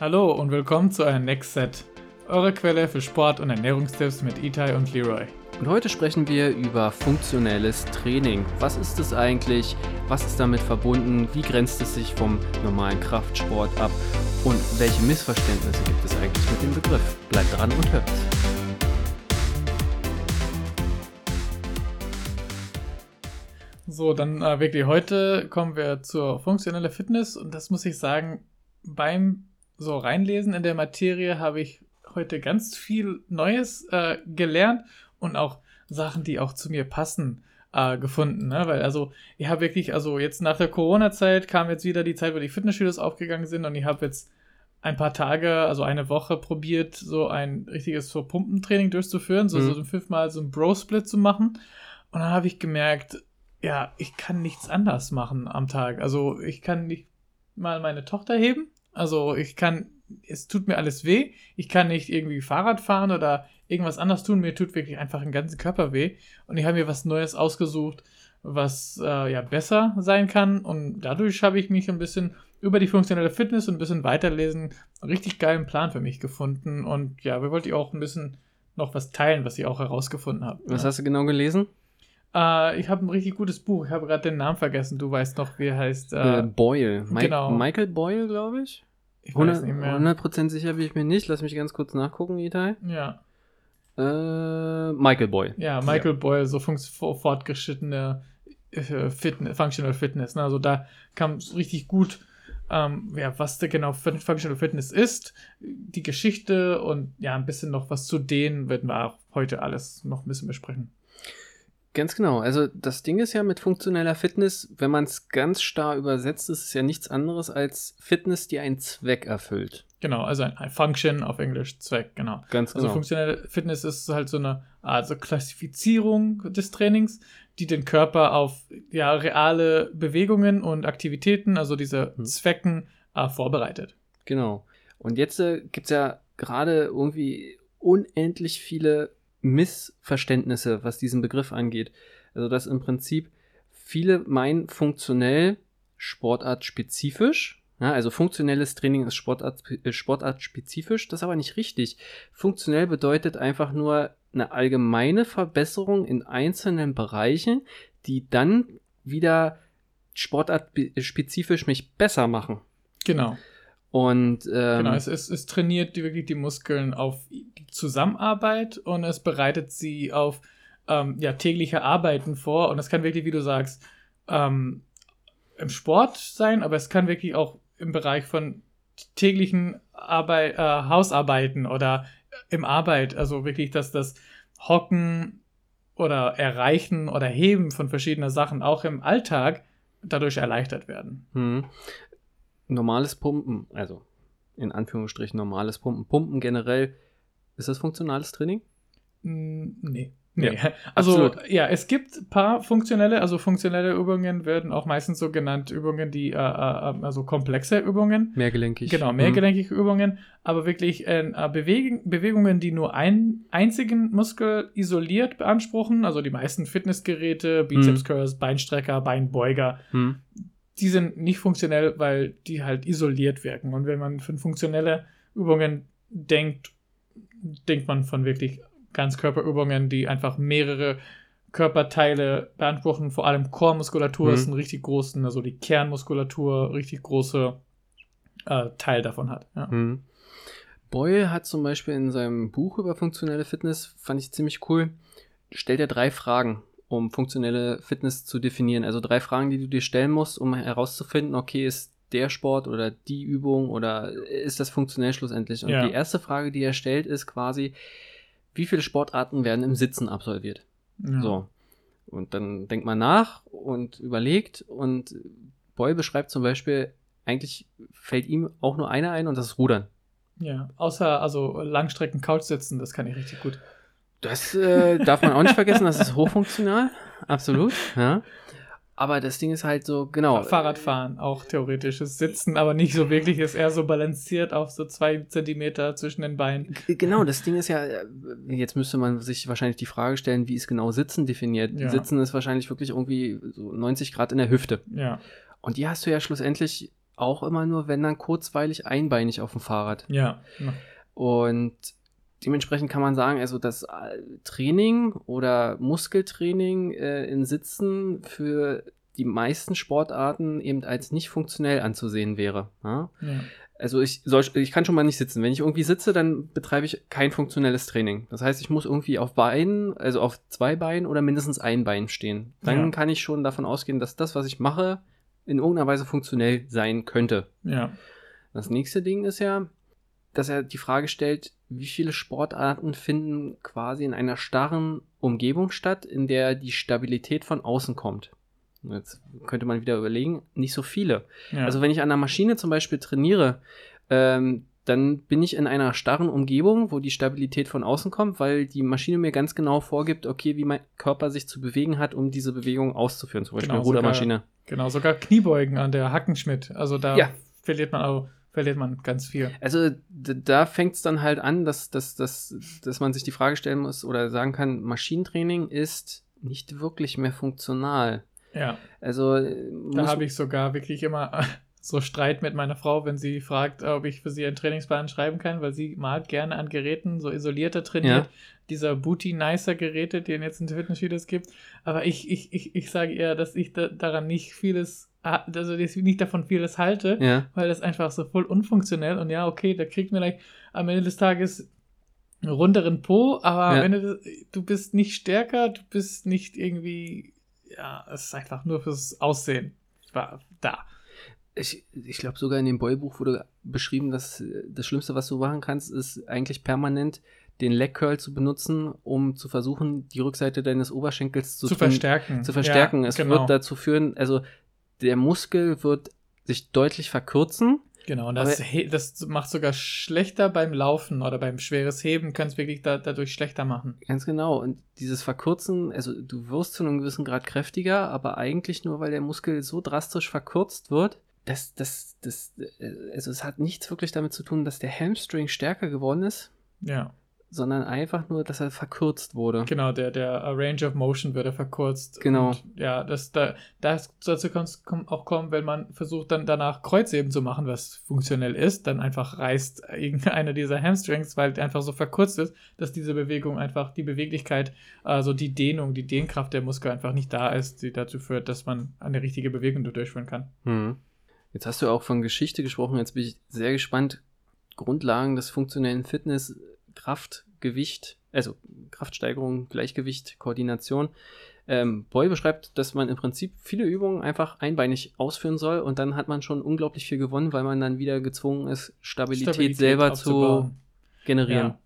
Hallo und willkommen zu einem Next Set, eure Quelle für Sport- und Ernährungstipps mit Itai und Leroy. Und heute sprechen wir über funktionelles Training. Was ist es eigentlich? Was ist damit verbunden? Wie grenzt es sich vom normalen Kraftsport ab? Und welche Missverständnisse gibt es eigentlich mit dem Begriff? Bleibt dran und hört. So, dann äh, wirklich heute kommen wir zur funktionellen Fitness und das muss ich sagen, beim so reinlesen in der Materie habe ich heute ganz viel Neues äh, gelernt und auch Sachen, die auch zu mir passen, äh, gefunden. Ne? Weil also, ich habe wirklich, also jetzt nach der Corona-Zeit kam jetzt wieder die Zeit, wo die Fitnessstudios aufgegangen sind und ich habe jetzt ein paar Tage, also eine Woche probiert, so ein richtiges so Pumpentraining durchzuführen, so, Mhm. so fünfmal so ein Bro-Split zu machen. Und dann habe ich gemerkt, ja, ich kann nichts anders machen am Tag. Also ich kann nicht mal meine Tochter heben. Also ich kann, es tut mir alles weh. Ich kann nicht irgendwie Fahrrad fahren oder irgendwas anderes tun. Mir tut wirklich einfach den ganzen Körper weh. Und ich habe mir was Neues ausgesucht, was äh, ja besser sein kann. Und dadurch habe ich mich ein bisschen über die funktionelle Fitness und ein bisschen weiterlesen, einen richtig geilen Plan für mich gefunden. Und ja, wir wollten auch ein bisschen noch was teilen, was ich auch herausgefunden habe. Was ja. hast du genau gelesen? Äh, ich habe ein richtig gutes Buch. Ich habe gerade den Namen vergessen. Du weißt noch, wie er heißt. Äh, Boyle. Mi genau. Michael Boyle, glaube ich. ich weiß 100%, nicht mehr. 100% sicher bin ich mir nicht. Lass mich ganz kurz nachgucken, Itai. Ja, Äh, Michael Boyle. ja, Michael Boyle, so fortgeschrittene Fitness, Functional Fitness. Ne? Also da kam es richtig gut, ähm, ja, was da genau Fun- Functional Fitness ist, die Geschichte und ja, ein bisschen noch was zu denen werden wir auch heute alles noch ein bisschen besprechen. Ganz genau. Also das Ding ist ja mit funktioneller Fitness, wenn man es ganz starr übersetzt, ist es ja nichts anderes als Fitness, die einen Zweck erfüllt. Genau, also ein, Function auf Englisch, Zweck, genau. Ganz Also genau. funktionelle Fitness ist halt so eine Art so Klassifizierung des Trainings, die den Körper auf ja, reale Bewegungen und Aktivitäten, also diese Hm. Zwecken, äh, vorbereitet. Genau. Und jetzt äh, gibt es ja gerade irgendwie unendlich viele Missverständnisse, was diesen Begriff angeht. Also dass im Prinzip viele meinen funktionell sportartspezifisch. Ja, also funktionelles Training ist Sportart, äh, sportartspezifisch, das ist aber nicht richtig. Funktionell bedeutet einfach nur eine allgemeine Verbesserung in einzelnen Bereichen, die dann wieder sportartspezifisch mich besser machen. Genau. Und ähm, genau. Es, es, es trainiert die, wirklich die Muskeln auf die Zusammenarbeit und es bereitet sie auf ähm, ja, tägliche Arbeiten vor. Und das kann wirklich, wie du sagst, ähm, im Sport sein, aber es kann wirklich auch im Bereich von täglichen Arbeit, äh, Hausarbeiten oder im Arbeit, also wirklich, dass das Hocken oder Erreichen oder Heben von verschiedenen Sachen auch im Alltag dadurch erleichtert werden. Hm. Normales Pumpen, also in Anführungsstrichen normales Pumpen. Pumpen generell, ist das funktionales Training? Mm, Nee. Nee. Ja, also, absolut. ja, es gibt ein paar funktionelle, also funktionelle Übungen werden auch meistens so genannt, Übungen, die, äh, äh, also komplexe Übungen. Mehrgelenkig. Genau, Hm. mehrgelenkige Übungen, aber wirklich äh, Beweg Bewegungen, die nur einen einzigen Muskel isoliert beanspruchen. Also die meisten Fitnessgeräte, Bizeps Curls, Beinstrecker, Beinbeuger, Hm. Die sind nicht funktionell, weil die halt isoliert wirken. Und wenn man von funktionelle Übungen denkt, denkt man von wirklich Ganzkörperübungen, die einfach mehrere Körperteile beanspruchen, vor allem Chormuskulatur Mhm. ist ein richtig großen, also die Kernmuskulatur richtig große äh, Teil davon hat. Ja. Hm. Boyle hat zum Beispiel in seinem Buch über funktionelle Fitness, fand ich ziemlich cool, stellt er drei Fragen, um funktionelle Fitness zu definieren. Also drei Fragen, die du dir stellen musst, um herauszufinden, okay, ist der Sport oder die Übung oder ist das funktionell schlussendlich? Und Ja. die erste Frage, die er stellt, ist quasi, wie viele Sportarten werden im Sitzen absolviert? Ja. So. Und dann denkt man nach und überlegt und Boy beschreibt zum Beispiel, eigentlich fällt ihm auch nur einer ein und das ist Rudern. ja. Außer also Langstrecken Couch sitzen, das kann ich richtig gut. Das äh, darf man auch nicht vergessen, das ist hochfunktional, absolut. Ja. Aber das Ding ist halt so, genau. Fahrradfahren, auch theoretisches Sitzen, aber nicht so wirklich, ist eher so balanciert auf so zwei Zentimeter zwischen den Beinen. Genau, das Ding ist ja, äh, jetzt müsste man sich wahrscheinlich die Frage stellen, wie ist genau Sitzen definiert. Ja. Sitzen ist wahrscheinlich wirklich irgendwie so 90 Grad in der Hüfte. Ja, Und die hast du ja schlussendlich auch immer nur, wenn dann kurzweilig einbeinig auf dem Fahrrad. Ja. Und dementsprechend kann man sagen, also das äh, Training oder Muskeltraining äh, in Sitzen für die meisten Sportarten eben als nicht funktionell anzusehen wäre. Ja? ja. Also ich, soll, ich kann schon mal nicht sitzen. Wenn ich irgendwie sitze, dann betreibe ich kein funktionelles Training. Das heißt, ich muss irgendwie auf Beinen, also auf zwei Beinen oder mindestens ein Bein stehen. Dann Ja. kann ich schon davon ausgehen, dass das, was ich mache, in irgendeiner Weise funktionell sein könnte. Ja. Das nächste Ding ist ja, dass er die Frage stellt, wie viele Sportarten finden quasi in einer starren Umgebung statt, in der die Stabilität von außen kommt. Jetzt könnte man wieder überlegen, nicht so viele. ja. Also wenn ich an der Maschine zum Beispiel trainiere, ähm, dann bin ich in einer starren Umgebung, wo die Stabilität von außen kommt, weil die Maschine mir ganz genau vorgibt, okay, wie mein Körper sich zu bewegen hat, um diese Bewegung auszuführen. Zum Beispiel Genau, eine Rudermaschine. Genau, sogar Kniebeugen an der Hackenschmidt. Also da Ja. verliert man auch, verliert man ganz viel. Also da fängt es dann halt an, dass, dass, dass, dass man sich die Frage stellen muss oder sagen kann, Maschinentraining ist nicht wirklich mehr funktional. Ja. Also äh, Da habe ich sogar wirklich immer so Streit mit meiner Frau, wenn sie fragt, ob ich für sie einen Trainingsplan schreiben kann, weil sie mag gerne an Geräten so isolierter trainiert. Ja. Dieser Booty Nicer Geräte, die es jetzt in Fitnessstudios gibt. Aber ich, ich, ich, ich sage eher, dass ich da, daran nicht vieles, also dass ich nicht davon vieles halte, ja, weil das einfach so voll unfunktionell und ja, okay, da kriegt man vielleicht am Ende des Tages einen runderen Po, aber Ja. am Ende, du bist nicht stärker, du bist nicht irgendwie, ja, es ist einfach nur fürs Aussehen. War da. ich, ich glaube sogar in dem Boy-Buch wurde beschrieben, dass äh, das Schlimmste, was du machen kannst, ist eigentlich permanent den Leg Curl zu benutzen, um zu versuchen, die Rückseite deines Oberschenkels zu, Zu, verstärken. Zu verstärken. Ja, es genau. wird dazu führen, also der Muskel wird sich deutlich verkürzen. Genau, und das, das macht sogar schlechter beim Laufen oder beim schweres Heben, kann es wirklich da, dadurch schlechter machen. Ganz genau. Und dieses Verkürzen, also du wirst zu einem gewissen Grad kräftiger, aber eigentlich nur, weil der Muskel so drastisch verkürzt wird, das, das, das, äh, also es hat nichts wirklich damit zu tun, dass der Hamstring stärker geworden ist, Ja, sondern einfach nur, dass er verkürzt wurde. genau, der, der äh, Range of Motion wird ja verkürzt. Genau. Und, ja, das, da, das dazu kann es auch kommen, wenn man versucht, dann danach Kreuzheben zu machen, was funktionell ist, dann einfach reißt irgendeiner dieser Hamstrings, weil der einfach so verkürzt ist, dass diese Bewegung einfach, die Beweglichkeit, also die Dehnung, die Dehnkraft der Muskel einfach nicht da ist, die dazu führt, dass man eine richtige Bewegung durchführen kann. Hm. Jetzt hast du auch von Geschichte gesprochen, jetzt bin ich sehr gespannt. Grundlagen des funktionellen Fitness, Kraft, Gewicht, also Kraftsteigerung, Gleichgewicht, Koordination. Ähm, Boy beschreibt, dass man im Prinzip viele Übungen einfach einbeinig ausführen soll und dann hat man schon unglaublich viel gewonnen, weil man dann wieder gezwungen ist, Stabilität, selber zu generieren. Ja,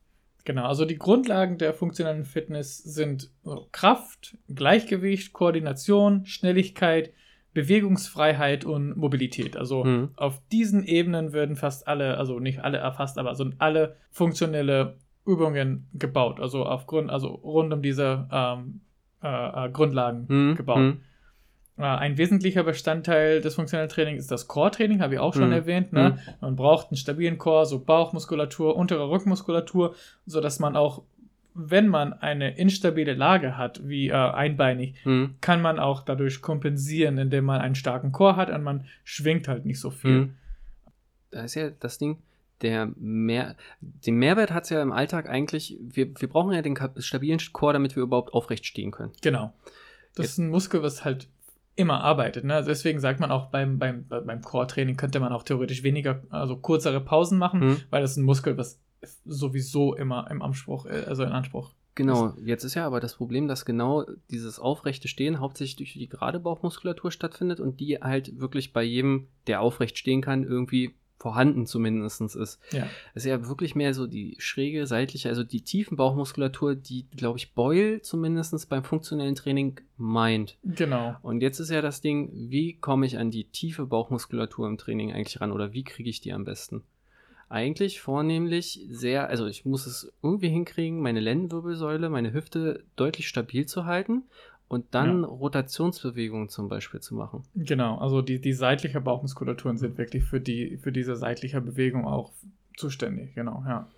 genau. Also die Grundlagen der funktionellen Fitness sind Kraft, Gleichgewicht, Koordination, Schnelligkeit, Bewegungsfreiheit und Mobilität. Also Hm. auf diesen Ebenen werden fast alle, also nicht alle erfasst, aber sind alle funktionelle Übungen gebaut. Also aufgrund, also rund um diese ähm, äh, äh, Grundlagen Hm, gebaut. hm. Äh, Ein wesentlicher Bestandteil des funktionellen Trainings ist das Core-Training, habe ich auch schon Mhm. erwähnt. Ne? Man braucht einen stabilen Core, so Bauchmuskulatur, untere Rückenmuskulatur, sodass man auch, wenn man eine instabile Lage hat, wie äh, einbeinig, Hm, kann man auch dadurch kompensieren, indem man einen starken Core hat und man schwingt halt nicht so viel. hm. Da ist ja das Ding, der mehr, den Mehrwert hat es ja im Alltag eigentlich, wir, wir brauchen ja den stabilen Core, damit wir überhaupt aufrecht stehen können. Genau. Das ist ein Muskel, was halt immer arbeitet. Ne? Also deswegen sagt man auch beim, beim, beim Core-Training könnte man auch theoretisch weniger, also kürzere Pausen machen, Hm. weil das ist ein Muskel, was sowieso immer im Anspruch, äh, also in Anspruch. Genau, jetzt ist ja aber das Problem, dass genau dieses aufrechte Stehen hauptsächlich durch die gerade Bauchmuskulatur stattfindet und die halt wirklich bei jedem, der aufrecht stehen kann, irgendwie vorhanden zumindest ist. Ja. Es ist ja wirklich mehr so die schräge, seitliche, also die tiefen Bauchmuskulatur, die, glaube ich, Boyle zumindest beim funktionellen Training meint. Genau. Und jetzt ist ja das Ding, wie komme ich an die tiefe Bauchmuskulatur im Training eigentlich ran oder wie kriege ich die am besten? Eigentlich vornehmlich sehr, also ich muss es irgendwie hinkriegen, meine Lendenwirbelsäule, meine Hüfte deutlich stabil zu halten und dann Ja. Rotationsbewegungen zum Beispiel zu machen. Genau. Also die, die seitliche Bauchmuskulaturen sind wirklich für die, für diese seitliche Bewegung auch zuständig. Genau, ja.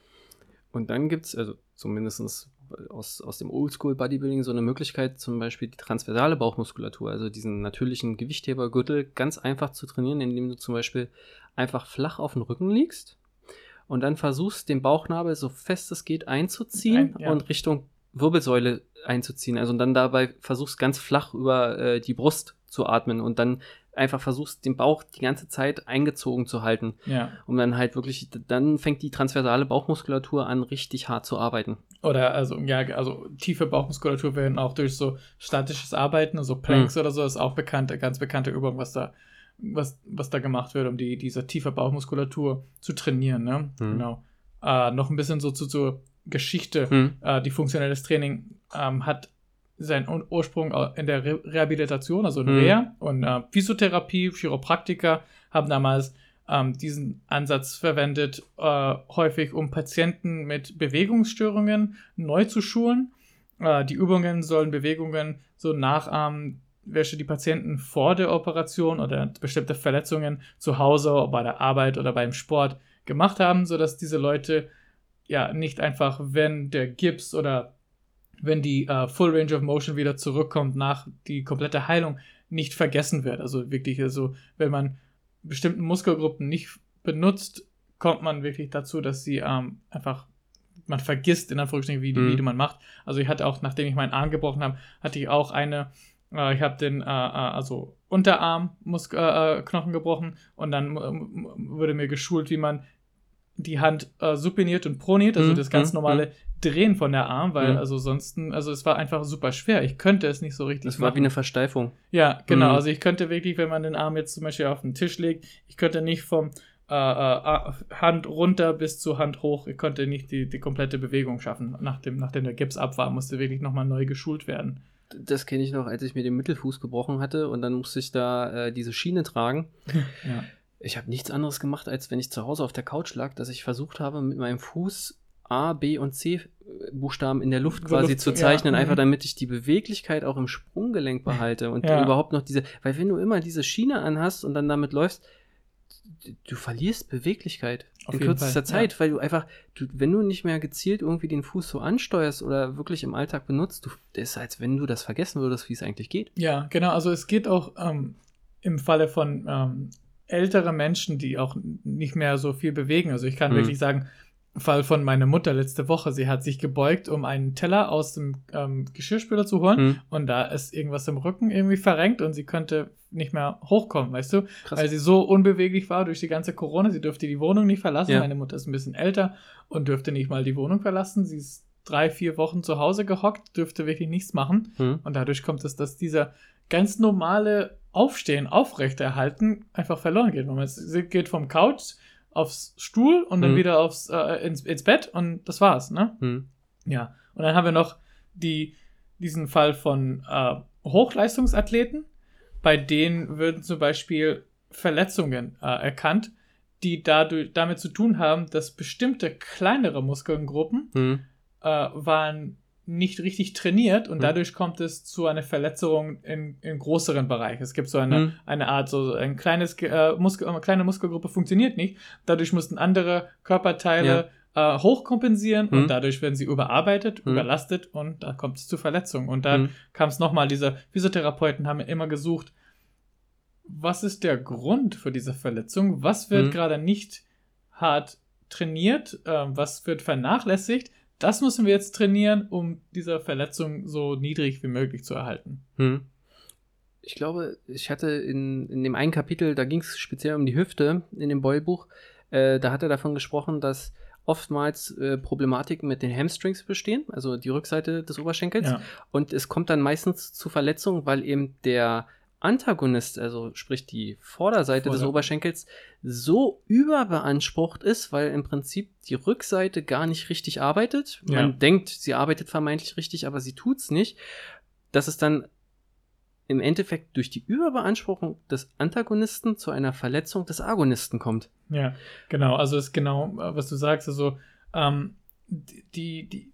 Und dann gibt es, also zumindest aus, aus dem Oldschool-Bodybuilding so eine Möglichkeit, zum Beispiel die transversale Bauchmuskulatur, also diesen natürlichen Gewichthebergürtel, ganz einfach zu trainieren, indem du zum Beispiel einfach flach auf dem Rücken liegst und dann versuchst, den Bauchnabel so fest es geht einzuziehen Ein- ja. und Richtung Wirbelsäule einzuziehen. Also und dann dabei versuchst ganz flach über äh, die Brust zu atmen und dann einfach versuchst, den Bauch die ganze Zeit eingezogen zu halten, Ja. um dann halt wirklich, dann fängt die transversale Bauchmuskulatur an, richtig hart zu arbeiten. Oder also, ja, also tiefe Bauchmuskulatur werden auch durch so statisches Arbeiten, also Planks oder so, ist auch bekannte, ganz bekannte Übung, was da, was, was da gemacht wird, um die, diese tiefe Bauchmuskulatur zu trainieren, ne? Mhm. Genau. Äh, noch ein bisschen so zu, zur Geschichte. Hm. Äh, die funktionelles Training ähm, hat seinen Ur- Ursprung in der Re Rehabilitation, also in Mhm. Reha und äh, Physiotherapie, Chiropraktiker haben damals ähm, diesen Ansatz verwendet, äh, häufig um Patienten mit Bewegungsstörungen neu zu schulen. Äh, die Übungen sollen Bewegungen so nachahmen, welche die Patienten vor der Operation oder bestimmte Verletzungen zu Hause, bei der Arbeit oder beim Sport gemacht haben, sodass diese Leute ja nicht einfach, wenn der Gips oder wenn die äh, Full Range of Motion wieder zurückkommt nach die komplette Heilung, nicht vergessen wird. Also wirklich, also wenn man bestimmten Muskelgruppen nicht benutzt, kommt man wirklich dazu, dass sie ähm, einfach, man vergisst in Anführungsstrichen, wie, die Mhm. wie die man macht. Also ich hatte auch, nachdem ich meinen Arm gebrochen habe, hatte ich auch eine, äh, ich habe den, äh, äh, also Unterarm-Knochen äh, Knochen gebrochen und dann wurde mir geschult, wie man die Hand äh, supiniert und proniert, also Mhm, das ganz mhm, normale Drehen von der Arm, weil Mhm. also sonst, also es war einfach super schwer. Ich könnte es nicht so richtig Das war wie eine Versteifung. ja, genau. Mhm. Also ich könnte wirklich, wenn man den Arm jetzt zum Beispiel auf den Tisch legt, ich könnte nicht vom äh, äh, Hand runter bis zur Hand hoch, ich konnte nicht die, die komplette Bewegung schaffen. Nachdem, nachdem der Gips ab war, musste wirklich nochmal neu geschult werden. Das kenne ich noch, als ich mir den Mittelfuß gebrochen hatte und dann musste ich da äh, diese Schiene tragen. Ja. Ich habe nichts anderes gemacht, als wenn ich zu Hause auf der Couch lag, dass ich versucht habe, mit meinem Fuß A, B und C Buchstaben in der Luft So quasi Luft- zu ja, zeichnen, mhm. einfach damit ich die Beweglichkeit auch im Sprunggelenk behalte und Ja. überhaupt noch diese, weil wenn du immer diese Schiene anhast und dann damit läufst, du, verlierst Beweglichkeit Auf in kürzester Fall, Zeit, weil du einfach, du, wenn du nicht mehr gezielt irgendwie den Fuß so ansteuerst oder wirklich im Alltag benutzt, du, das ist, als wenn du das vergessen würdest, wie es eigentlich geht. Ja, genau. Also es geht auch ähm, im Falle von ähm, älteren Menschen, die auch nicht mehr so viel bewegen. Also ich kann Mhm. wirklich sagen, Fall von meiner Mutter letzte Woche. Sie hat sich gebeugt, um einen Teller aus dem ähm, Geschirrspüler zu holen. Hm, Und da ist irgendwas im Rücken irgendwie verrenkt und sie könnte nicht mehr hochkommen, weißt du? krass. Weil sie so unbeweglich war durch die ganze Corona. Sie dürfte die Wohnung nicht verlassen. Ja. Meine Mutter ist ein bisschen älter und dürfte nicht mal die Wohnung verlassen. Sie ist drei, vier Wochen zu Hause gehockt, dürfte wirklich nichts machen. hm, Und dadurch kommt es, dass dieser ganz normale Aufstehen, Aufrechterhalten einfach verloren geht. Man sie geht vom Couch aufs Stuhl und dann Mhm. wieder aufs, äh, ins, ins Bett und das war's, ne? hm, Ja. Und dann haben wir noch die, diesen Fall von äh, Hochleistungsathleten, bei denen würden zum Beispiel Verletzungen äh, erkannt, die dadurch, damit zu tun haben, dass bestimmte kleinere Muskelgruppen hm, äh, waren nicht richtig trainiert und Mhm. dadurch kommt es zu einer Verletzung in, in größeren Bereich. Es gibt so eine, Mhm. eine Art, so ein kleines äh, Muskel, eine kleine Muskelgruppe funktioniert nicht. Dadurch mussten andere Körperteile äh, hochkompensieren Mhm. und dadurch werden sie überarbeitet, Mhm. überlastet und da kommt es zu Verletzungen. Und dann hm. kam es nochmal, diese Physiotherapeuten haben immer gesucht, was ist der Grund für diese Verletzung? Was wird gerade nicht hart trainiert? Ähm, was wird vernachlässigt? Das müssen wir jetzt trainieren, um diese Verletzung so niedrig wie möglich zu erhalten. Hm. Ich glaube, ich hatte in, in dem einen Kapitel, da ging es speziell um die Hüfte in dem Boyle-Buch, äh, da hat er davon gesprochen, dass oftmals äh, Problematiken mit den Hamstrings bestehen, also die Rückseite des Oberschenkels. Ja. Und es kommt dann meistens zu Verletzungen, weil eben der Antagonist, also sprich die Vorderseite des Vorder- Oberschenkels, so überbeansprucht ist, weil im Prinzip die Rückseite gar nicht richtig arbeitet. Ja. Man denkt, sie arbeitet vermeintlich richtig, aber sie tut's nicht. Dass es dann im Endeffekt durch die Überbeanspruchung des Antagonisten zu einer Verletzung des Agonisten kommt. Ja, genau. Also ist genau, äh, was du sagst. Also ähm, die, die,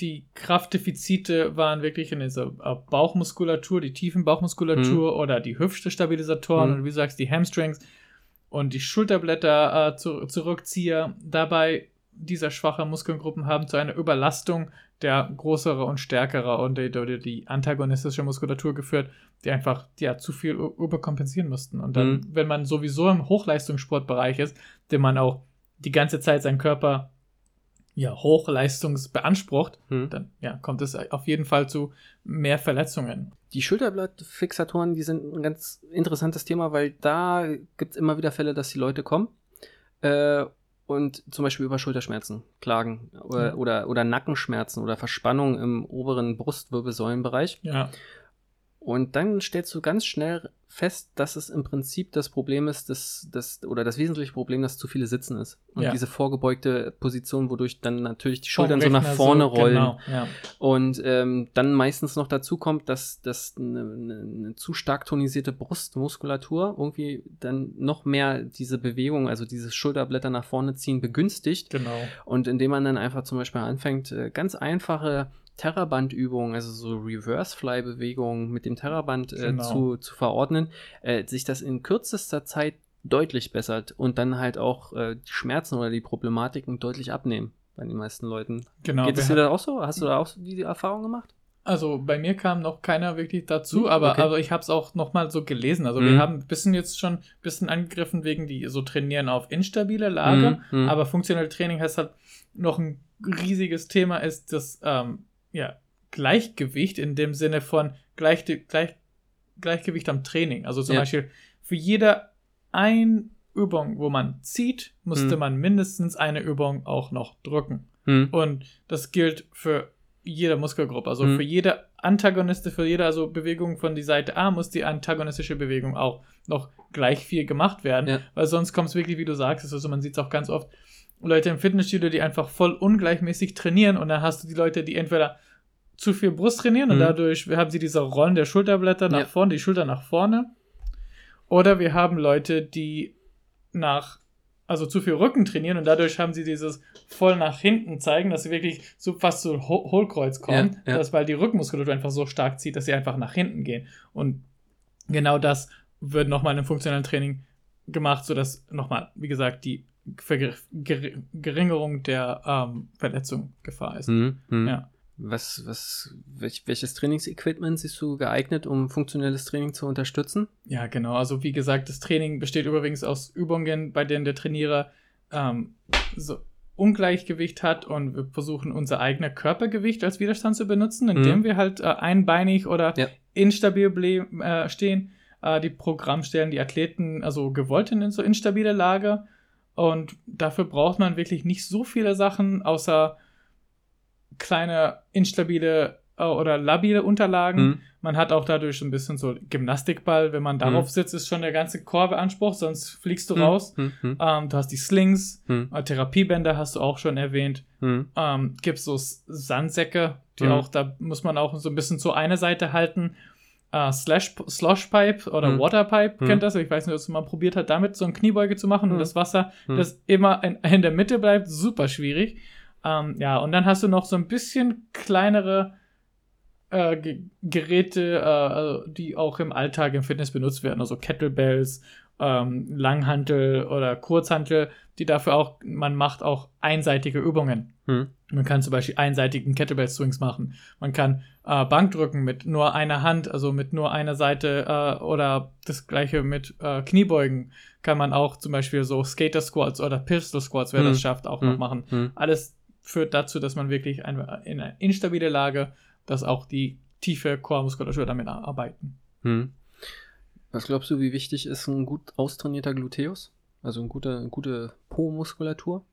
die Kraftdefizite waren wirklich in dieser äh, Bauchmuskulatur, die tiefen Bauchmuskulatur oder die Hüftstabilisatoren Mhm. und wie du sagst, die Hamstrings und die Schulterblätter äh, zu, Zurückzieher. Dabei dieser schwachen Muskelgruppen haben zu einer Überlastung der größere und stärkere und die, die, die antagonistische Muskulatur geführt, die einfach ja zu viel überkompensieren mussten. Und dann, mhm. wenn man sowieso im Hochleistungssportbereich ist, den man auch die ganze Zeit seinen Körper ja, hochleistungsbeansprucht, hm. dann ja, kommt es auf jeden Fall zu mehr Verletzungen. Die Schulterblattfixatoren, die sind ein ganz interessantes Thema, weil da gibt es immer wieder Fälle, dass die Leute kommen äh, und zum Beispiel über Schulterschmerzen klagen oder, ja. oder, oder Nackenschmerzen oder Verspannung im oberen Brustwirbelsäulenbereich. Ja. Und dann stellst du ganz schnell fest, dass es im Prinzip das Problem ist, dass, dass, oder das wesentliche Problem, dass zu viele sitzen ist. Und ja. diese vorgebeugte Position, wodurch dann natürlich die Schultern so nach vorne so, rollen. Genau, ja. Und ähm, dann meistens noch dazu kommt, dass, dass eine, eine, zu stark tonisierte Brustmuskulatur irgendwie dann noch mehr diese Bewegung, also dieses Schulterblätter nach vorne ziehen, begünstigt. Genau. Und indem man dann einfach zum Beispiel anfängt, äh, ganz einfache Terraband-Übungen, also so Reverse-Fly-Bewegungen mit dem Terraband äh, genau. zu, zu verordnen, äh, sich das in kürzester Zeit deutlich bessert und dann halt auch äh, die Schmerzen oder die Problematiken deutlich abnehmen bei den meisten Leuten. Genau. Geht es dir da auch so? Hast du da auch so die, die Erfahrung gemacht? Also bei mir kam noch keiner wirklich dazu, hm, aber okay. also ich habe es auch noch mal so gelesen. Also mhm. wir haben ein bisschen jetzt schon ein bisschen angegriffen wegen die so trainieren auf instabile Lage, mhm. aber funktionelle Training heißt halt noch ein riesiges Thema ist das ähm, ja, Gleichgewicht in dem Sinne von Gleich, Gleich, Gleichgewicht am Training. Also zum ja. Beispiel für jede ein Übung, wo man zieht, musste hm. man mindestens eine Übung auch noch drücken. Hm. Und das gilt für jede Muskelgruppe. Also hm. für jede Antagoniste, für jede also Bewegung von die Seite A muss die antagonistische Bewegung auch noch gleich viel gemacht werden. Ja. Weil sonst kommt es wirklich, wie du sagst, also man sieht es auch ganz oft, Leute im Fitnessstudio, die einfach voll ungleichmäßig trainieren und dann hast du die Leute, die entweder zu viel Brust trainieren und mhm. dadurch haben sie diese Rollen der Schulterblätter nach ja. vorne, die Schulter nach vorne. Oder wir haben Leute, die nach, also zu viel Rücken trainieren und dadurch haben sie dieses voll nach hinten zeigen, dass sie wirklich so fast zu Hohlkreuz kommen, ja, ja. Dass, weil die Rückenmuskulatur einfach so stark zieht, dass sie einfach nach hinten gehen. Und genau das wird nochmal im funktionellen Training gemacht, sodass nochmal, wie gesagt, die Verringerung der ähm, Verletzung Gefahr ist. Mhm, mh. Ja. Was, was, welch, welches Trainingsequipment siehst du geeignet, um funktionelles Training zu unterstützen? Ja, genau. Also wie gesagt, das Training besteht übrigens aus Übungen, bei denen der Trainierer ähm, so Ungleichgewicht hat und wir versuchen unser eigenes Körpergewicht als Widerstand zu benutzen, indem mhm. wir halt äh, einbeinig oder ja. instabil äh, stehen. Äh, die Programmstellen die Athleten also gewollt in so instabile Lage und dafür braucht man wirklich nicht so viele Sachen, außer kleine instabile äh, oder labile Unterlagen. Mhm. Man hat auch dadurch ein bisschen so Gymnastikball. Wenn man darauf mhm. sitzt, ist schon der ganze Chor beansprucht, sonst fliegst du mhm. raus. Mhm. Mhm. Ähm, du hast die Slings, äh, Therapiebänder hast du auch schon erwähnt. Ähm, Gibt so Sandsäcke, die auch, da muss man auch so ein bisschen zu einer Seite halten uh, Slash, Sloshpipe oder hm. Waterpipe, hm. kennt das? Ich weiß nicht, ob es mal probiert hat, damit so eine Kniebeuge zu machen hm. und das Wasser, das immer in, in, der Mitte bleibt, super schwierig. Ähm, ja, und dann hast du noch so ein bisschen kleinere äh, Geräte, äh, die auch im Alltag im Fitness benutzt werden, also Kettlebells ähm, Langhantel oder Kurzhantel, die dafür auch, man macht auch einseitige Übungen. Hm. Man kann zum Beispiel einseitigen Kettlebell Swings machen. Man kann äh, Bankdrücken mit nur einer Hand, also mit nur einer Seite äh, oder das gleiche mit äh, Kniebeugen kann man auch zum Beispiel so Skater Squats oder Pistol Squats, wer hm. das schafft, auch hm. noch machen. Hm. Alles führt dazu, dass man wirklich ein, in einer instabile Lage, dass auch die tiefe Core-Muskulatur damit arbeiten. Hm. Was glaubst du, wie wichtig ist ein gut austrainierter Gluteus? Also eine gute, eine gute Po-Muskulatur?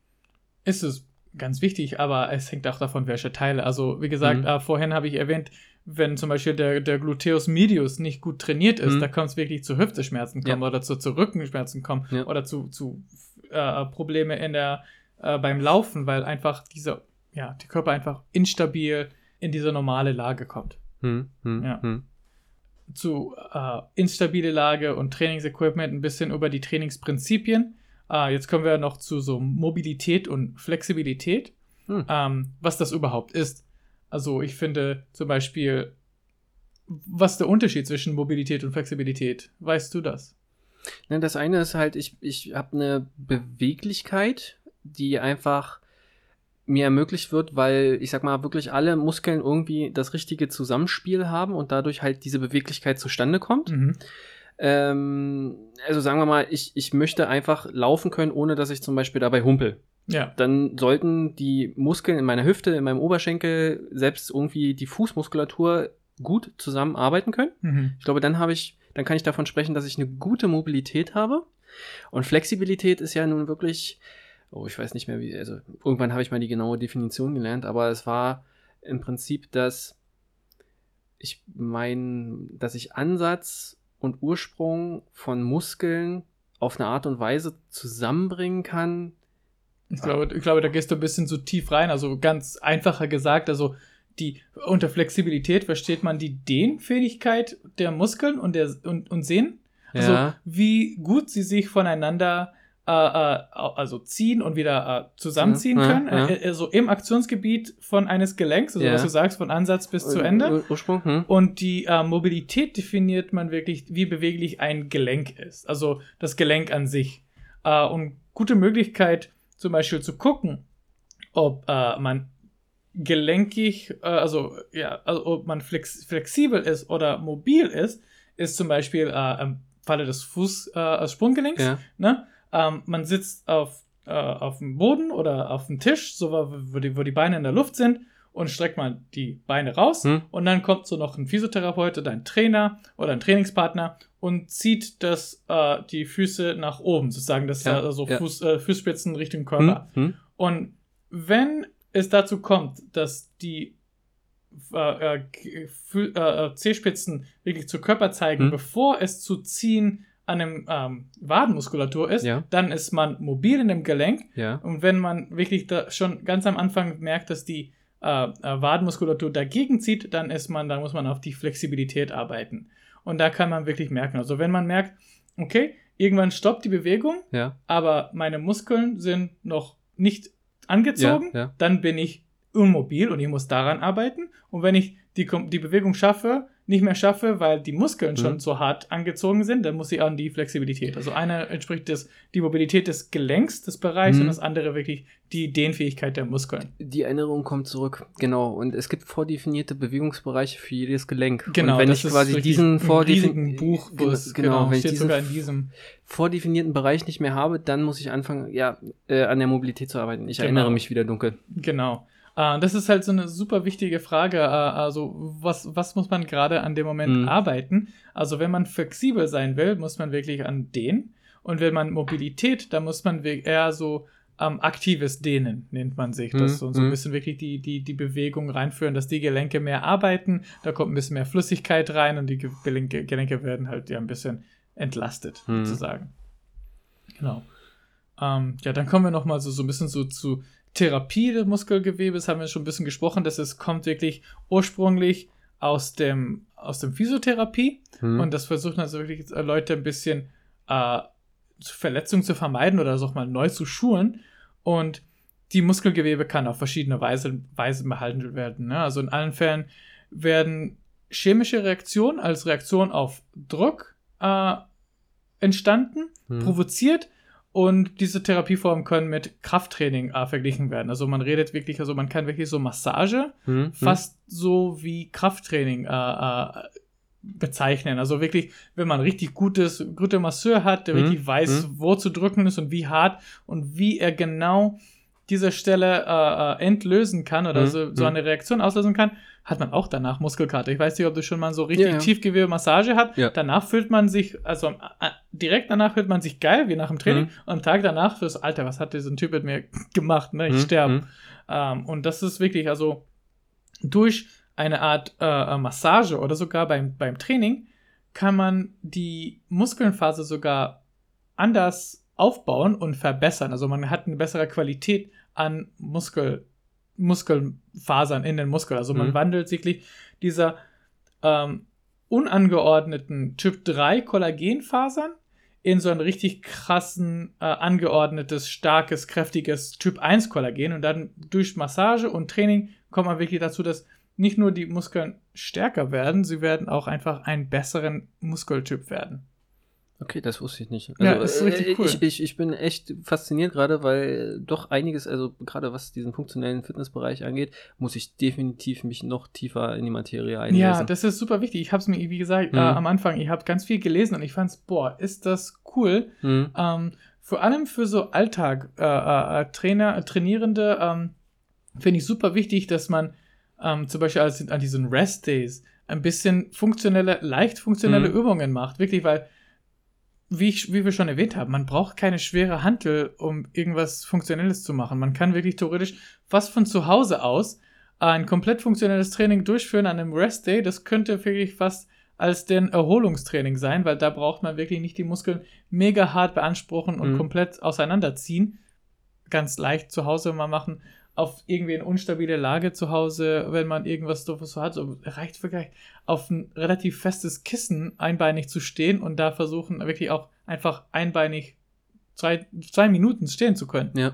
Ist es ganz wichtig, aber es hängt auch davon, welche Teile. Also, wie gesagt, mhm. äh, vorhin habe ich erwähnt, wenn zum Beispiel der, der Gluteus medius nicht gut trainiert ist, mhm. da kommt es wirklich zu Hüfteschmerzen kommen ja. oder zu, zu Rückenschmerzen kommen ja. oder zu, zu äh, Probleme in der, äh, beim Laufen, weil einfach diese, ja, der Körper einfach instabil in diese normale Lage kommt. Mhm. Ja. Mhm zu äh, instabile Lage und Trainingsequipment ein bisschen über die Trainingsprinzipien. Äh, jetzt kommen wir noch zu so Mobilität und Flexibilität, hm. ähm, was das überhaupt ist. Also ich finde zum Beispiel, was ist der Unterschied zwischen Mobilität und Flexibilität? Weißt du das? das eine ist halt, ich, ich habe eine Beweglichkeit, die einfach mir ermöglicht wird, weil ich sag mal wirklich alle Muskeln irgendwie das richtige Zusammenspiel haben und dadurch halt diese Beweglichkeit zustande kommt. Mhm. Ähm, also sagen wir mal, ich, ich möchte einfach laufen können, ohne dass ich zum Beispiel dabei humpel. Ja. Dann sollten die Muskeln in meiner Hüfte, in meinem Oberschenkel, selbst irgendwie die Fußmuskulatur gut zusammenarbeiten können. Mhm. Ich glaube, dann habe ich, dann kann ich davon sprechen, dass ich eine gute Mobilität habe. Und Flexibilität ist ja nun wirklich, oh, ich weiß nicht mehr wie, also irgendwann habe ich mal die genaue Definition gelernt, aber es war im Prinzip, dass ich mein, dass ich Ansatz und Ursprung von Muskeln auf eine Art und Weise zusammenbringen kann. Ich glaube, ich glaube, da gehst du ein bisschen zu tief rein. Also ganz einfacher gesagt, also die unter Flexibilität versteht man die Dehnfähigkeit der Muskeln und der und, und Sehnen. Also Ja. wie gut sie sich voneinander äh, äh, also ziehen und wieder äh, zusammenziehen Ja, können. ja. Äh, also im Aktionsgebiet von eines Gelenks, also Ja. was du sagst, von Ansatz bis zu Ende. Ur Ursprung, hm? Und die äh, Mobilität definiert man wirklich, wie beweglich ein Gelenk ist. Also das Gelenk an sich. Äh, und gute Möglichkeit, zum Beispiel zu gucken, ob äh, man gelenkig, äh, also ja, also ob man flex flexibel ist oder mobil ist, ist zum Beispiel äh, im Falle des Fuß, äh, Sprunggelenks. Ja. Ne? Ähm, man sitzt auf, äh, auf dem Boden oder auf dem Tisch, so wo wo die, wo die Beine in der Luft sind und streckt man die Beine raus Hm. und dann kommt so noch ein Physiotherapeut oder ein Trainer oder ein Trainingspartner und zieht das, äh, die Füße nach oben, sozusagen, das Ja, äh, also ja. Fuß, äh, Fußspitzen Richtung Körper. Hm? Hm? Und wenn es dazu kommt, dass die äh, äh, äh, äh, Zehspitzen wirklich zu Körper zeigen, Hm. bevor es zu ziehen an einem ähm, Wadenmuskulatur ist, Ja. dann ist man mobil in dem Gelenk. Ja. Und wenn man wirklich da schon ganz am Anfang merkt, dass die äh, äh, Wadenmuskulatur dagegen zieht, dann ist man, da muss man auf die Flexibilität arbeiten. Und da kann man wirklich merken. Also wenn man merkt, okay, irgendwann stoppt die Bewegung, Ja. aber meine Muskeln sind noch nicht angezogen, dann bin ich unmobil und ich muss daran arbeiten. Und wenn ich die, die Bewegung schaffe, nicht mehr schaffe, weil die Muskeln schon Mhm. so hart angezogen sind, dann muss ich an die Flexibilität. Also eine entspricht das, die Mobilität des Gelenks des Bereichs Mhm. und das andere wirklich die Dehnfähigkeit der Muskeln. Die Erinnerung kommt zurück, genau. Und es gibt vordefinierte Bewegungsbereiche für jedes Gelenk. Genau, und wenn das ich ist quasi diesen im vordefin- riesigen Buch, wo genau, es genau, wenn ich diesen sogar in diesem. vordefinierten Bereich nicht mehr habe, dann muss ich anfangen, ja, äh, an der Mobilität zu arbeiten. Ich Genau. erinnere mich wieder dunkel. Genau. Äh, das ist halt so eine super wichtige Frage. Äh, also, was, was muss man gerade an dem Moment Mhm. arbeiten? Also, wenn man flexibel sein will, muss man wirklich an Dehnen. Und wenn man Mobilität, dann muss man eher so ähm, aktives Dehnen, nennt man sich. Das Mhm. so, so ein Mhm. bisschen wirklich die, die, die Bewegung reinführen, dass die Gelenke mehr arbeiten. Da kommt ein bisschen mehr Flüssigkeit rein und die Ge- Gelenke, Gelenke werden halt ja ein bisschen entlastet, Mhm. sozusagen. Genau. Ähm, ja, dann kommen wir noch mal so, so ein bisschen so zu Therapie des Muskelgewebes, haben wir schon ein bisschen gesprochen, dass es kommt wirklich ursprünglich aus dem, aus dem Physiotherapie Hm. und das versuchen also wirklich äh, Leute ein bisschen äh, Verletzungen zu vermeiden oder so auch mal neu zu schulen und die Muskelgewebe kann auf verschiedene Weise, Weisen behandelt werden. Ne? Also in allen Fällen werden chemische Reaktionen als Reaktion auf Druck äh, entstanden Hm. provoziert und diese Therapieformen können mit Krafttraining äh, verglichen werden. Also man redet wirklich, also man kann wirklich so Massage Hm. Hm. fast so wie Krafttraining äh, äh, bezeichnen. Also wirklich, wenn man richtig gutes, gute Masseur hat, der Mhm. wirklich weiß, wo zu drücken ist und wie hart und wie er genau diese Stelle äh, äh, entlösen kann oder Mhm. so, so Mhm. eine Reaktion auslösen kann, hat man auch danach Muskelkater. Ich weiß nicht, ob du schon mal so richtig Ja, ja. Tiefgewebe-Massage hat. Ja. Danach fühlt man sich, also äh, direkt danach fühlt man sich geil, wie nach dem Training. Mhm. Und am Tag danach fürs Alter, was hat dieser Typ mit mir gemacht? Ne? Ich Hm. sterbe. Hm. Ähm, und das ist wirklich, also durch eine Art äh, Massage oder sogar beim, beim Training kann man die Muskelphase sogar anders aufbauen und verbessern. Also man hat eine bessere Qualität an Muskel, Muskelfasern in den Muskel. Also man Mhm. wandelt sich dieser ähm, unangeordneten Typ 3 Kollagenfasern in so ein richtig krassen, äh, angeordnetes, starkes, kräftiges Typ 1 Kollagen. Und dann durch Massage und Training kommt man wirklich dazu, dass nicht nur die Muskeln stärker werden, sie werden auch einfach einen besseren Muskeltyp werden. Okay, das wusste ich nicht. Ja, ist richtig äh, cool. Ich, ich, ich bin echt fasziniert gerade, weil doch einiges, also gerade was diesen funktionellen Fitnessbereich angeht, muss ich definitiv mich noch tiefer in die Materie einlesen. Ja, das ist super wichtig. Ich habe es mir, wie gesagt, Mhm. äh, am Anfang, ich habe ganz viel gelesen und ich fand's, boah, ist das cool. Hm, Ähm, vor allem für so Alltag, äh, äh, äh, Trainer, äh, Trainierende, ähm, finde ich super wichtig, dass man ähm, zum Beispiel an diesen Rest Days ein bisschen funktionelle, leicht funktionelle Mhm. Übungen macht. Wirklich, weil, wie, ich, wie wir schon erwähnt haben, man braucht keine schwere Hantel, um irgendwas Funktionelles zu machen. Man kann wirklich theoretisch was von zu Hause aus ein komplett funktionelles Training durchführen an einem Rest Day. Das könnte wirklich fast als den Erholungstraining sein, weil da braucht man wirklich nicht die Muskeln mega hart beanspruchen und Mhm. komplett auseinanderziehen. Ganz leicht zu Hause mal machen. Auf irgendwie eine unstabile Lage zu Hause, wenn man irgendwas doofes so hat, so reicht wirklich auf ein relativ festes Kissen einbeinig zu stehen und da versuchen wirklich auch einfach einbeinig zwei, zwei Minuten stehen zu können. ja.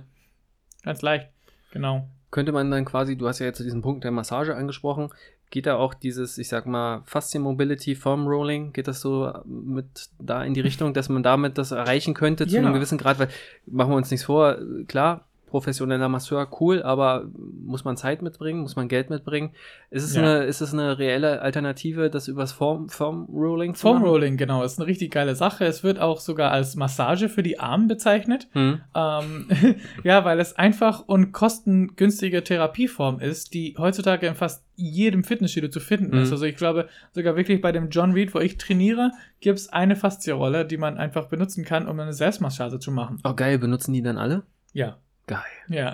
Ganz leicht. Genau. Könnte man dann quasi, du hast ja jetzt diesen Punkt der Massage angesprochen, geht da auch dieses, ich sag mal, Faszien Mobility Foam Rolling, geht das so mit da in die Richtung, dass man damit das erreichen könnte zu Ja. einem gewissen Grad, weil machen wir uns nichts vor, klar, professioneller Masseur, cool, aber muss man Zeit mitbringen, muss man Geld mitbringen? Ist es, Ja. eine, ist es eine reelle Alternative, das übers Foam, Foam Rolling zu machen? Rolling, genau, ist eine richtig geile Sache. Es wird auch sogar als Massage für die Arme bezeichnet. Hm. Ähm, ja, weil es einfach und kostengünstige Therapieform ist, die heutzutage in fast jedem Fitnessstudio zu finden Mhm. ist. Also ich glaube, sogar wirklich bei dem John Reed, wo ich trainiere, gibt es eine Faszienrolle, die man einfach benutzen kann, um eine Selbstmassage zu machen. Oh geil, benutzen die dann alle? Ja. Geil. Ja,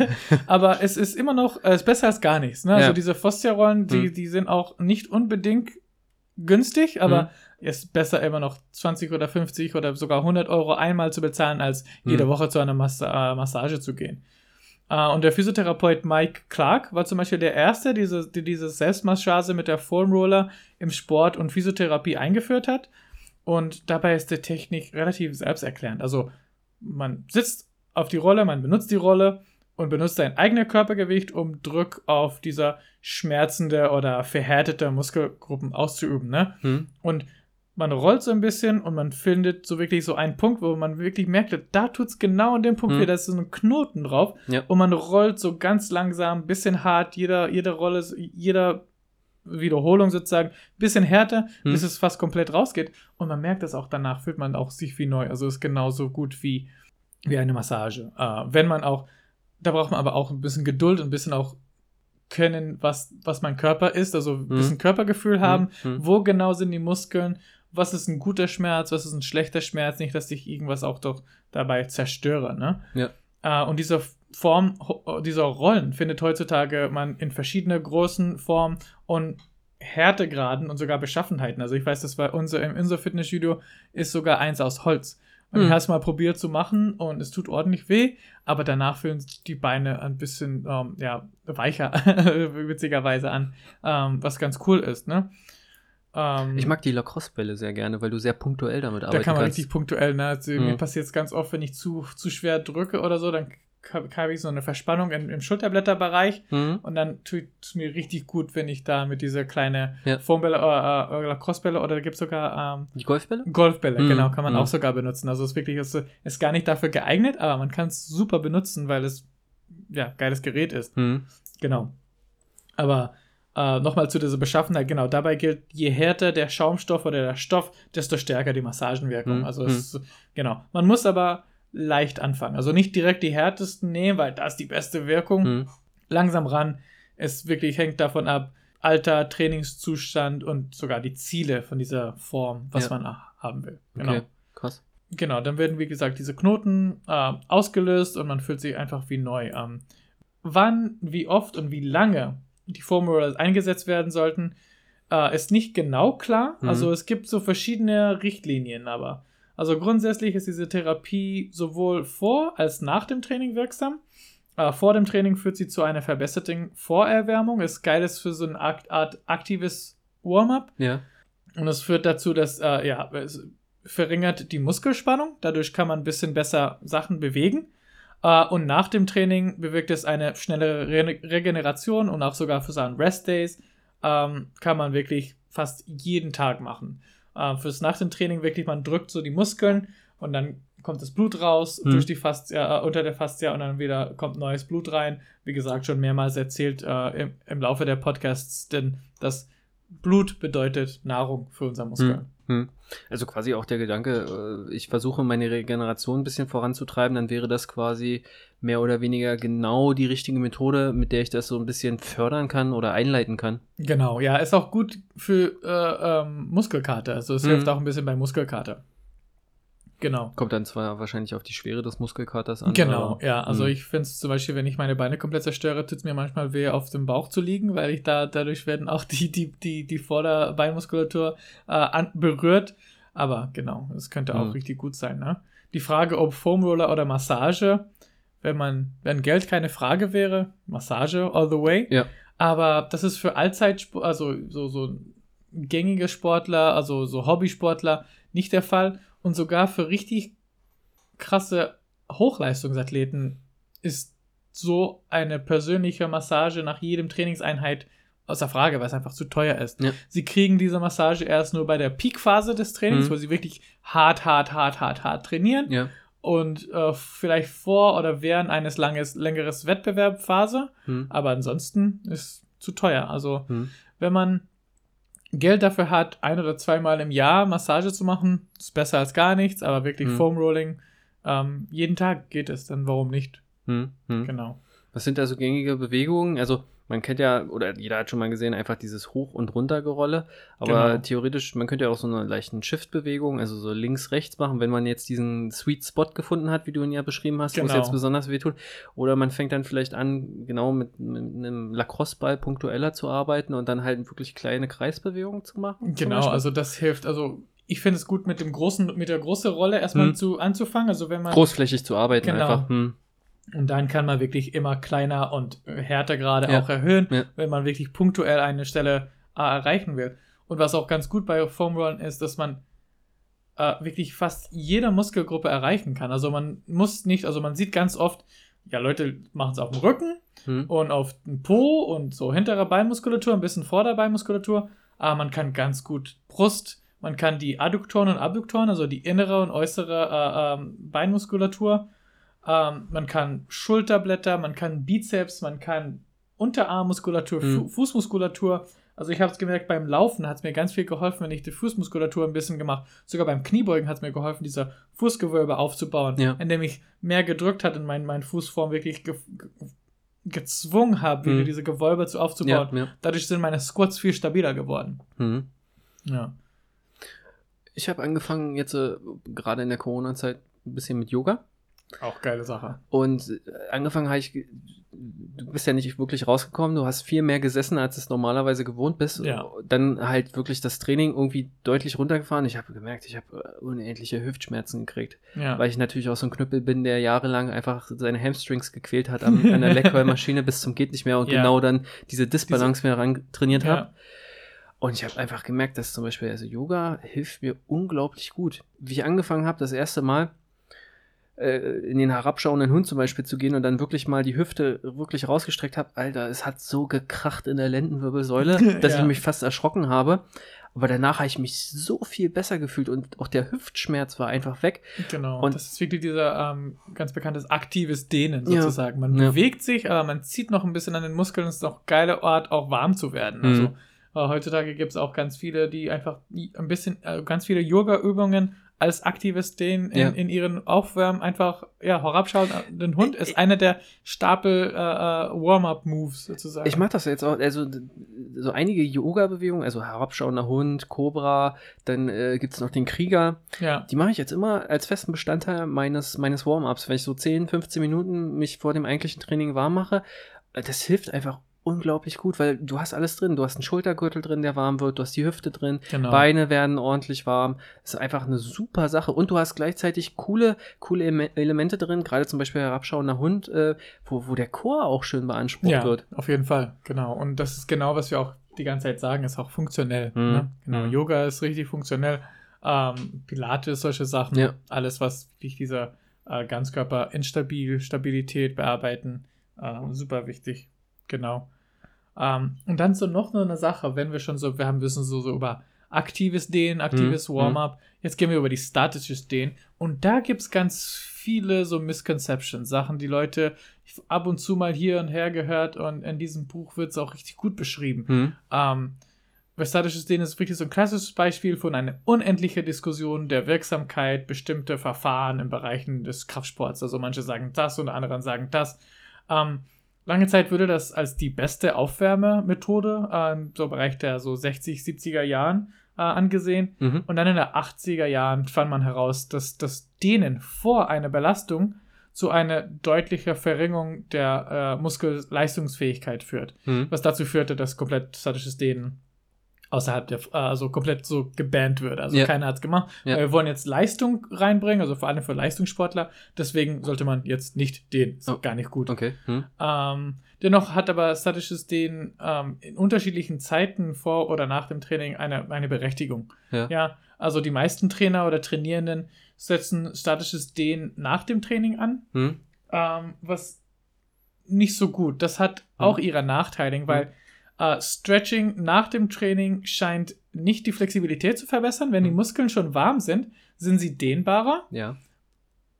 aber es ist immer noch, äh, es ist besser als gar nichts. Ne? Also Ja. diese Faszienrollen, die, Mhm. die sind auch nicht unbedingt günstig, aber Mhm. ist besser immer noch 20 oder 50 oder sogar 100 Euro einmal zu bezahlen, als jede Mhm. Woche zu einer Massa äh, Massage zu gehen. Äh, und der Physiotherapeut Mike Clark war zum Beispiel der Erste, diese, die diese Selbstmassage mit der Foam Roller im Sport und Physiotherapie eingeführt hat. Und dabei ist die Technik relativ selbsterklärend. Also man sitzt auf die Rolle, man benutzt die Rolle und benutzt sein eigenes Körpergewicht, um Druck auf dieser schmerzende oder verhärtete Muskelgruppen auszuüben. Ne? Hm. Und man rollt so ein bisschen und man findet so wirklich so einen Punkt, wo man wirklich merkt, da tut es genau an dem Punkt Hm. weh, da ist so ein Knoten drauf. Ja. Und man rollt so ganz langsam, ein bisschen hart, jeder, jede Rolle, jeder Wiederholung sozusagen, bisschen härter, Hm. bis es fast komplett rausgeht. Und man merkt das auch danach, fühlt man auch sich wie neu. Also ist genauso gut wie, wie eine Massage. Äh, wenn man auch, da braucht man aber auch ein bisschen Geduld und ein bisschen auch können, was, was mein Körper ist, also ein Hm. bisschen Körpergefühl haben, Hm. wo genau sind die Muskeln, was ist ein guter Schmerz, was ist ein schlechter Schmerz, nicht, dass ich irgendwas auch doch dabei zerstöre. Ne? Ja. Äh, und diese Form dieser Rollen findet heutzutage man in verschiedene großen Formen und Härtegraden und sogar Beschaffenheiten. Also ich weiß, das war unser im unser Fitnessstudio ist sogar eins aus Holz. Und ich Hm. habe es mal probiert zu machen und es tut ordentlich weh, aber danach fühlen sich die Beine ein bisschen ähm, ja, weicher, witzigerweise an, ähm, was ganz cool ist. Ne? Ähm, Ich mag die Lacrosse-Bälle sehr gerne, weil du sehr punktuell damit da arbeiten kann man kannst. richtig punktuell, ne? Also, Mhm. Mir passiert es ganz oft, wenn ich zu, zu schwer drücke oder so, dann habe ich so eine Verspannung im, im Schulterblätterbereich Hm. und dann tut es mir richtig gut, wenn ich da mit dieser kleine Ja. Foambälle oder äh, Lacrosse-Bälle oder da gibt es sogar ähm, Die Golfbälle? Golfbälle, Mhm, genau, kann man mhm. auch sogar benutzen. Also es ist wirklich, es ist gar nicht dafür geeignet, aber man kann es super benutzen, weil es ja geiles Gerät ist. Hm. Genau. Aber äh, nochmal zu dieser Beschaffenheit, genau, dabei gilt, je härter der Schaumstoff oder der Stoff, desto stärker die Massagenwirkung. Hm, Also es ist, genau. Man muss aber leicht anfangen. Also nicht direkt die härtesten nehmen, weil das ist die beste Wirkung. Hm. Langsam ran. Es wirklich hängt davon ab, Alter, Trainingszustand und sogar die Ziele von dieser Form, was Ja. man haben will. Genau. Okay, krass. Genau, dann werden, wie gesagt, diese Knoten äh, ausgelöst und man fühlt sich einfach wie neu. Ähm, wann, wie oft und wie lange die Foam Rollers eingesetzt werden sollten, äh, ist nicht genau klar. Mhm. Also es gibt so verschiedene Richtlinien, aber also grundsätzlich ist diese Therapie sowohl vor als nach dem Training wirksam. Äh, vor dem Training führt sie zu einer verbesserten Vorerwärmung. Ist geiles für so eine Art, Art aktives Warm-up. Ja. Und es führt dazu, dass, äh, ja, es verringert die Muskelspannung. Dadurch kann man ein bisschen besser Sachen bewegen. Äh, und nach dem Training bewirkt es eine schnellere Re Regeneration und auch sogar für seinen Rest Days ähm, kann man wirklich fast jeden Tag machen. Äh, fürs nach dem Training wirklich, man drückt so die Muskeln und dann kommt das Blut raus Hm. durch die Fastia, äh, unter der Fastia und dann wieder kommt neues Blut rein. Wie gesagt, schon mehrmals erzählt äh, im, im Laufe der Podcasts, denn das Blut bedeutet Nahrung für unser Muskel. Hm. Also quasi auch der Gedanke, äh, ich versuche meine Regeneration ein bisschen voranzutreiben, dann wäre das quasi mehr oder weniger genau die richtige Methode, mit der ich das so ein bisschen fördern kann oder einleiten kann. Genau, ja, ist auch gut für äh, ähm, Muskelkater. Also es Mhm. hilft auch ein bisschen bei Muskelkater. Genau. Kommt dann zwar wahrscheinlich auf die Schwere des Muskelkaters an. Genau, ja. Also Hm. ich finde es zum Beispiel, wenn ich meine Beine komplett zerstöre, tut es mir manchmal weh, auf dem Bauch zu liegen, weil ich da, dadurch werden auch die, die, die, die Vorderbeinmuskulatur äh, an, berührt. Aber genau, es könnte auch Hm. richtig gut sein, ne? Die Frage, ob Foam Roller oder Massage, wenn man, wenn Geld keine Frage wäre, Massage all the way. Ja. Aber das ist für Allzeitsport, also so, so gängige Sportler, also so Hobbysportler nicht der Fall. Und sogar für richtig krasse Hochleistungsathleten ist so eine persönliche Massage nach jedem Trainingseinheit außer Frage, weil es einfach zu teuer ist. Ja. Sie kriegen diese Massage erst nur bei der Peakphase des Trainings, Mhm. wo sie wirklich hart, hart, hart, hart, hart trainieren Ja. und äh, vielleicht vor oder während eines langes, längeres Wettbewerbphase. Hm. Aber ansonsten ist zu teuer. Also Hm. wenn man Geld dafür hat, ein oder zweimal im Jahr Massage zu machen, ist besser als gar nichts, aber wirklich Hm. Foam Rolling, ähm, jeden Tag geht es, dann warum nicht? Hm. Hm. Genau. Was sind da so gängige Bewegungen? Also man kennt ja, oder jeder hat schon mal gesehen, einfach dieses Hoch- und Runtergerolle. Aber Genau. theoretisch, man könnte ja auch so eine leichten Shift-Bewegung, also so links-rechts machen, wenn man jetzt diesen Sweet Spot gefunden hat, wie du ihn ja beschrieben hast, wo es Genau. jetzt besonders wehtut. Oder man fängt dann vielleicht an, genau mit, mit einem Lacrosse-Ball punktueller zu arbeiten und dann halt wirklich kleine Kreisbewegungen zu machen. Genau, also das hilft. Also ich finde es gut mit dem großen, mit der großen Rolle erstmal Hm. zu anzufangen. Also wenn man Großflächig zu arbeiten Genau. einfach. Hm. Und dann kann man wirklich immer kleiner und härter gerade Ja. auch erhöhen, Ja. wenn man wirklich punktuell eine Stelle äh, erreichen will. Und was auch ganz gut bei Foam Rollen ist, dass man äh, wirklich fast jede Muskelgruppe erreichen kann. Also man muss nicht, also man sieht ganz oft, ja, Leute machen es auf dem Rücken Hm. und auf dem Po und so hintere Beinmuskulatur, ein bisschen Vorderbeinmuskulatur, aber man kann ganz gut Brust, man kann die Adduktoren und Abduktoren, also die innere und äußere äh, ähm, Beinmuskulatur, ähm, man kann Schulterblätter, man kann Bizeps, man kann Unterarmmuskulatur, Mhm. Fu Fußmuskulatur. Also ich habe es gemerkt, beim Laufen hat es mir ganz viel geholfen, wenn ich die Fußmuskulatur ein bisschen gemacht. Sogar beim Kniebeugen hat es mir geholfen, dieser Fußgewölbe aufzubauen, Ja. indem ich mehr gedrückt hat in meinen, meinen Fußform wirklich ge ge gezwungen habe, wieder Mhm. diese Gewölbe zu aufzubauen. Ja, ja. Dadurch sind meine Squats viel stabiler geworden. Hm. Ja. Ich habe angefangen jetzt äh, gerade in der Corona-Zeit ein bisschen mit Yoga. Auch geile Sache. Und äh, angefangen habe ich, ge- du bist ja nicht wirklich rausgekommen, du hast viel mehr gesessen, als es normalerweise gewohnt bist. Ja. Dann halt wirklich das Training irgendwie deutlich runtergefahren. Ich habe gemerkt, ich habe äh, unendliche Hüftschmerzen gekriegt, Ja. weil ich natürlich auch so ein Knüppel bin, der jahrelang einfach seine Hamstrings gequält hat am, an der Leckwell-Maschine bis zum geht nicht mehr und Ja. genau dann diese Disbalance mehr ran trainiert habe. ja. Und ich habe einfach gemerkt, dass zum Beispiel also Yoga hilft mir unglaublich gut. Wie ich angefangen habe, das erste Mal äh, in den herabschauenden Hund zum Beispiel zu gehen und dann wirklich mal die Hüfte wirklich rausgestreckt habe, Alter, es hat so gekracht in der Lendenwirbelsäule, dass Ja. ich mich fast erschrocken habe. Aber danach habe ich mich so viel besser gefühlt und auch der Hüftschmerz war einfach weg. Genau. Und- das ist wirklich dieser ähm, ganz bekanntes aktives Dehnen Ja. sozusagen. Man Ja. bewegt sich, aber man zieht noch ein bisschen an den Muskeln. Es ist auch ein geiler Ort, auch warm zu werden. Mhm. Also äh, heutzutage gibt es auch ganz viele, die einfach ein bisschen, äh, ganz viele Yoga-Übungen als aktives Dehnen in, Ja. in ihren Aufwärmen einfach ja, herabschauen. Den Hund ist einer der Stapel äh, äh, Warm-up-Moves sozusagen. Ich mache das jetzt auch, also so einige Yoga-Bewegungen, also herabschauender Hund, Cobra, dann äh, gibt es noch den Krieger. ja. Die mache ich jetzt immer als festen Bestandteil meines, meines Warm-ups, wenn ich so 10, 15 Minuten mich vor dem eigentlichen Training warm mache. Das hilft einfach unglaublich gut, weil du hast alles drin. Du hast einen Schultergürtel drin, der warm wird, du hast die Hüfte drin, Genau. Beine werden ordentlich warm. Das ist einfach eine super Sache. Und du hast gleichzeitig coole, coole Ele- Elemente drin, gerade zum Beispiel herabschauender Hund, äh, wo, wo der Chor auch schön beansprucht Ja, wird. auf jeden Fall, genau. Und das ist genau, was wir auch die ganze Zeit sagen, ist auch funktionell. Mhm. Ne? Genau, Mhm. Yoga ist richtig funktionell. Ähm, Pilates, solche Sachen, Ja. alles, was wirklich diese äh, Ganzkörper-Instabil, Stabilität bearbeiten, äh, super wichtig. Genau. Ähm, und dann so noch eine Sache, wenn wir schon so, wir haben ein bisschen so, so über aktives Dehnen, aktives Mhm, Warm-up. Jetzt gehen wir über die statisches Dehnen. Und da gibt's ganz viele so Misconceptions, Sachen, die Leute ab und zu mal hier und her gehört und in diesem Buch wird's auch richtig gut beschrieben. Hm. Ähm, weil statisches Dehnen ist wirklich so ein klassisches Beispiel von einer unendlichen Diskussion der Wirksamkeit bestimmter Verfahren in Bereichen des Kraftsports. Also manche sagen das und andere sagen das. Ähm, lange Zeit wurde das als die beste Aufwärmemethode äh, im so Bereich der so 60, 70er Jahren äh, angesehen. Mhm. Und dann in den 80er Jahren fand man heraus, dass das Dehnen vor einer Belastung zu einer deutlicher Verringerung der äh, Muskelleistungsfähigkeit führt Hm. was dazu führte, dass komplett statisches Dehnen außerhalb der, also komplett so gebannt wird. Also Ja. keiner hat's gemacht. Ja. Wir wollen jetzt Leistung reinbringen, also vor allem für Leistungssportler. Deswegen sollte man jetzt nicht dehnen. Ist Oh. gar nicht gut. Okay. Hm. Ähm, dennoch hat aber statisches Dehnen ähm, in unterschiedlichen Zeiten vor oder nach dem Training eine, eine Berechtigung. Ja. also die meisten Trainer oder Trainierenden setzen statisches Dehnen nach dem Training an Hm. ähm, was nicht so gut. Das hat auch ihre Nachteile, weil äh, Stretching nach dem Training scheint nicht die Flexibilität zu verbessern. Wenn die Mhm. Muskeln schon warm sind, sind sie dehnbarer. Ja.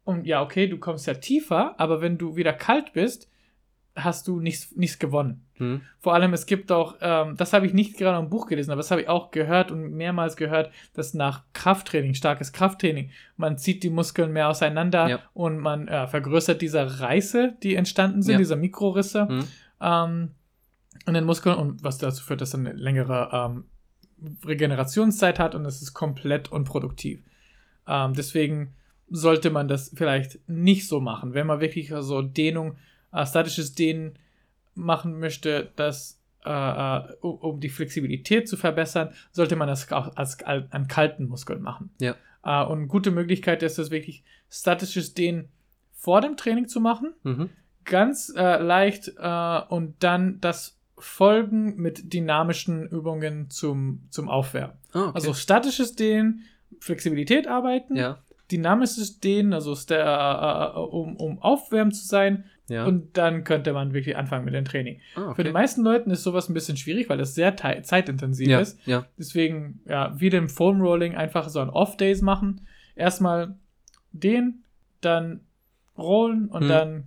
Und ja, okay, du kommst ja tiefer, aber wenn du wieder kalt bist, hast du nichts, nichts gewonnen. Hm. Vor allem, es gibt auch, ähm, das habe ich nicht gerade im Buch gelesen, aber das habe ich auch gehört und mehrmals gehört, dass nach Krafttraining, starkes Krafttraining, man zieht die Muskeln mehr auseinander Ja. und man äh, vergrößert diese Reiße, die entstanden sind, Ja. diese Mikrorisse Hm. ähm, in den Muskeln und was dazu führt, dass er eine längere ähm, Regenerationszeit hat und es ist komplett unproduktiv. Ähm, deswegen sollte man das vielleicht nicht so machen, wenn man wirklich so Dehnung, äh, statisches Dehnen machen möchte, das äh, äh, um, um die Flexibilität zu verbessern, sollte man das auch als, als an kalten Muskeln machen. Ja. Äh, und eine gute Möglichkeit ist es wirklich statisches Dehnen vor dem Training zu machen Mhm. ganz äh, leicht äh, und dann das Folgen mit dynamischen Übungen zum, zum Aufwärmen. Ah, okay. Also statisches Dehnen, Flexibilität arbeiten, ja. dynamisches Dehnen, also sta- äh, äh, um, um aufwärmen zu sein Ja. und dann könnte man wirklich anfangen mit dem Training. ah, Für die meisten Leuten ist sowas ein bisschen schwierig, weil es sehr zeitintensiv ja. ist. Deswegen, ja, wie dem Foam Rolling einfach so ein Off-Days machen. Erstmal den, dann rollen und Mhm. dann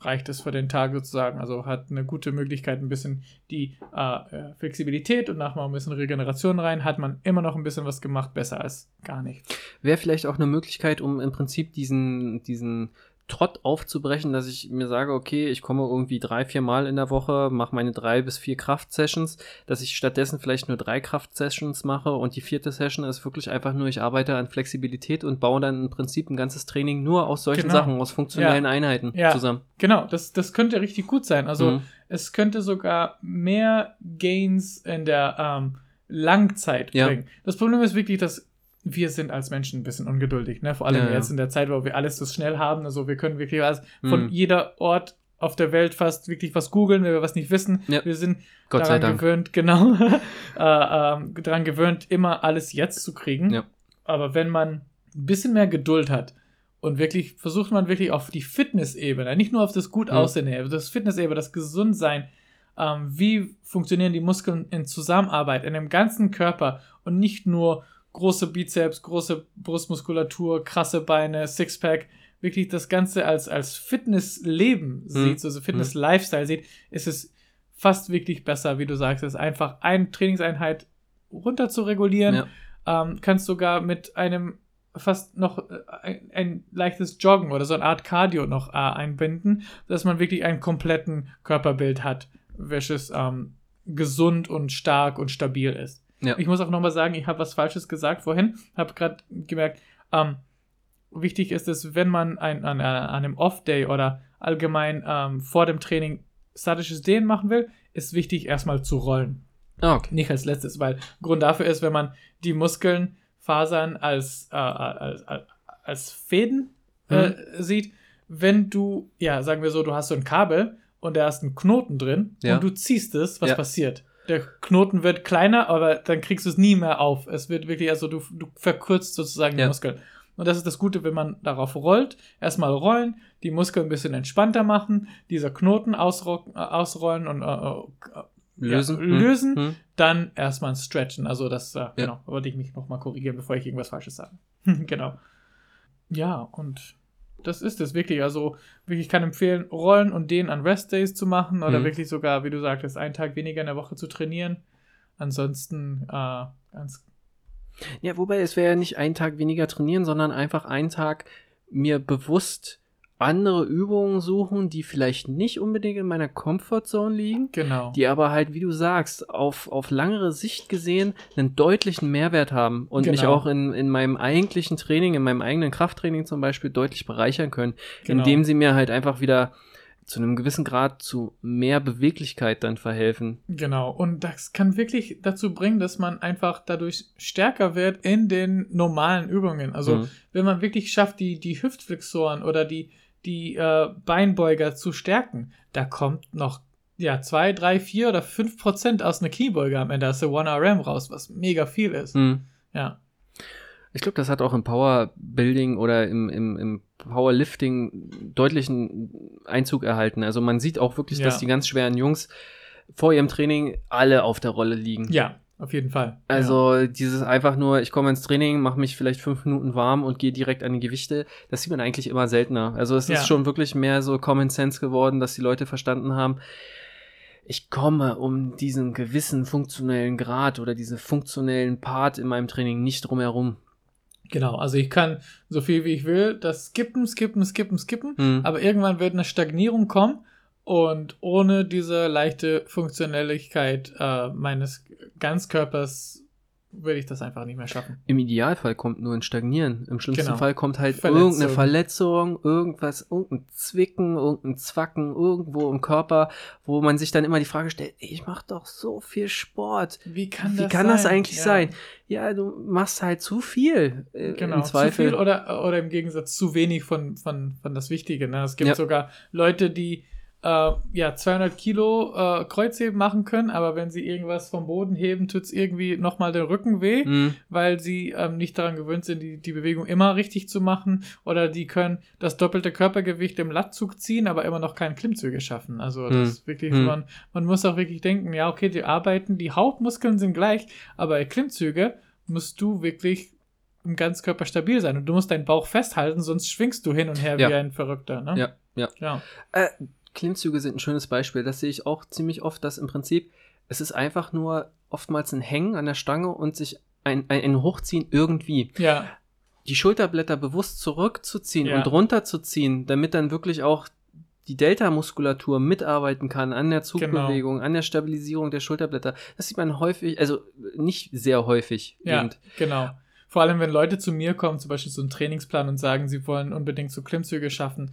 reicht es für den Tag sozusagen. Also hat eine gute Möglichkeit, ein bisschen die äh, äh, Flexibilität und nachher ein bisschen Regeneration rein. Hat man immer noch ein bisschen was gemacht, besser als gar nichts. Wäre vielleicht auch eine Möglichkeit, um im Prinzip diesen, diesen Trott aufzubrechen, dass ich mir sage, okay, ich komme irgendwie drei, vier Mal in der Woche, mache meine drei bis vier Kraftsessions, dass ich stattdessen vielleicht nur drei Kraftsessions mache und die vierte Session ist wirklich einfach nur, ich arbeite an Flexibilität und baue dann im Prinzip ein ganzes Training nur aus solchen Genau. Sachen, aus funktionellen Ja. Einheiten Ja. zusammen. Genau, das, das könnte richtig gut sein. Also Mhm. es könnte sogar mehr Gains in der ähm, Langzeit Ja. bringen. Das Problem ist wirklich, dass wir sind als Menschen ein bisschen ungeduldig, ne? Vor allem Ja, jetzt in der Zeit, wo wir alles so schnell haben. Also wir können wirklich was von Mhm. jeder Ort auf der Welt fast wirklich was googeln, wenn wir was nicht wissen. Ja. Wir sind Gott sei daran Dank. gewöhnt, genau, äh, ähm, daran gewöhnt, immer alles jetzt zu kriegen. Ja. Aber wenn man ein bisschen mehr Geduld hat und wirklich versucht man wirklich auf die Fitness-Ebene, nicht nur auf das gut Mhm. aussehen, aber das Fitness-Ebene, das Gesundsein, ähm, wie funktionieren die Muskeln in Zusammenarbeit, in dem ganzen Körper und nicht nur große Bizeps, große Brustmuskulatur, krasse Beine, Sixpack, wirklich das Ganze als, als Fitness-Leben sieht, also Fitness-Lifestyle sieht, ist es fast wirklich besser, wie du sagst, es einfach eine Trainingseinheit runter zu regulieren. Ja. Ähm, kannst sogar mit einem fast noch äh, ein, ein leichtes Joggen oder so eine Art Cardio noch äh, einbinden, dass man wirklich einen kompletten Körperbild hat, welches ähm, gesund und stark und stabil ist. Ja. Ich muss auch nochmal sagen, ich habe was Falsches gesagt vorhin, habe gerade gemerkt, ähm, wichtig ist es, wenn man ein, an, an einem Off-Day oder allgemein ähm, vor dem Training statisches Dehnen machen will, ist wichtig, erstmal zu rollen. Ah, okay. Nicht als letztes, weil Grund dafür ist, wenn man die Muskeln, Fasern als, äh, als, als, Fäden äh, sieht, wenn du, ja, sagen wir so, du hast so ein Kabel und da ist ein Knoten drin Ja. und du ziehst es, was Ja. passiert? Der Knoten wird kleiner, aber dann kriegst du es nie mehr auf. Es wird wirklich, also du, du verkürzt sozusagen die Ja. Muskeln. Und das ist das Gute, wenn man darauf rollt. Erstmal rollen, die Muskeln ein bisschen entspannter machen, dieser Knoten ausro äh, ausrollen und äh, äh, Lösen. Ja, Hm. lösen, Hm. dann erstmal ein Stretchen. Also das, äh, genau, wollte ich mich nochmal korrigieren, bevor ich irgendwas Falsches sage. genau. Ja, und das ist es wirklich. Also wirklich, ich kann empfehlen, Rollen und den an Restdays zu machen oder Mhm. wirklich sogar, wie du sagtest, einen Tag weniger in der Woche zu trainieren. Ansonsten äh, ganz Ja, wobei es wäre ja nicht einen Tag weniger trainieren, sondern einfach einen Tag mir bewusst andere Übungen suchen, die vielleicht nicht unbedingt in meiner Comfortzone liegen, genau. die aber halt, wie du sagst, auf, auf langere Sicht gesehen einen deutlichen Mehrwert haben und mich Genau. auch in, in meinem eigentlichen Training, in meinem eigenen Krafttraining zum Beispiel deutlich bereichern können, Genau. indem sie mir halt einfach wieder zu einem gewissen Grad zu mehr Beweglichkeit dann verhelfen. Genau, und das kann wirklich dazu bringen, dass man einfach dadurch stärker wird in den normalen Übungen. Also, Mhm. wenn man wirklich schafft, die, die Hüftflexoren oder die, die äh, Beinbeuger zu stärken, da kommt noch ja, zwei, drei, vier oder fünf Prozent aus einer Kniebeuge am Ende aus der 1RM raus, was mega viel ist. Mhm. Ja, Ich glaube, das hat auch im Powerbuilding oder im, im, im Powerlifting deutlichen Einzug erhalten. Also man sieht auch wirklich, Ja. dass die ganz schweren Jungs vor ihrem Training alle auf der Rolle liegen. ja, auf jeden Fall. Also dieses einfach nur, ich komme ins Training, mache mich vielleicht fünf Minuten warm und gehe direkt an die Gewichte, das sieht man eigentlich immer seltener. Also es Ja. ist schon wirklich mehr so Common Sense geworden, dass die Leute verstanden haben, ich komme um diesen gewissen funktionellen Grad oder diesen funktionellen Part in meinem Training nicht drum herum. ja, genau. Also, ich kann so viel wie ich will, das skippen, skippen, skippen, skippen. Hm. Aber irgendwann wird eine Stagnierung kommen und ohne diese leichte Funktionelligkeit äh, meines Ganzkörpers würde ich das einfach nicht mehr schaffen. Im Idealfall kommt nur ein Stagnieren. Im schlimmsten Genau. Fall kommt halt Verletzung. irgendeine Verletzung, irgendwas, irgendein Zwicken, irgendein Zwacken irgendwo im Körper, wo man sich dann immer die Frage stellt, ey, ich mache doch so viel Sport. Wie kann Wie das kann sein? das eigentlich Ja, sein? Ja, du machst halt zu viel. äh, Genau, Im zu viel oder, oder im Gegensatz zu wenig von, von, von das Wichtige. Ne? Es gibt Ja. sogar Leute, die äh, ja 200 Kilo äh, Kreuzheben machen können, aber wenn sie irgendwas vom Boden heben, tut es irgendwie nochmal den Rücken weh. Hm, weil sie ähm, nicht daran gewöhnt sind, die, die Bewegung immer richtig zu machen. Oder die können das doppelte Körpergewicht im Lattzug ziehen, aber immer noch keine Klimmzüge schaffen. Also das Hm. ist wirklich, Hm. man, man muss auch wirklich denken, ja, okay, die arbeiten, die Hauptmuskeln sind gleich, aber Klimmzüge musst du wirklich im Ganzkörper stabil sein und du musst deinen Bauch festhalten, sonst schwingst du hin und her Ja. wie ein Verrückter. Ne? Ja, ja. ja. Äh, Klimmzüge sind ein schönes Beispiel. Das sehe ich auch ziemlich oft, dass im Prinzip es ist einfach nur oftmals ein Hängen an der Stange und sich ein, ein, ein Hochziehen irgendwie. Ja, die Schulterblätter bewusst zurückzuziehen Ja. und runterzuziehen, damit dann wirklich auch die Delta-Muskulatur mitarbeiten kann an der Zugbewegung, an der Stabilisierung der Schulterblätter. Das sieht man häufig, also nicht sehr häufig. Ja, eben. genau. Vor allem, wenn Leute zu mir kommen, zum Beispiel so einen Trainingsplan und sagen, sie wollen unbedingt so Klimmzüge schaffen.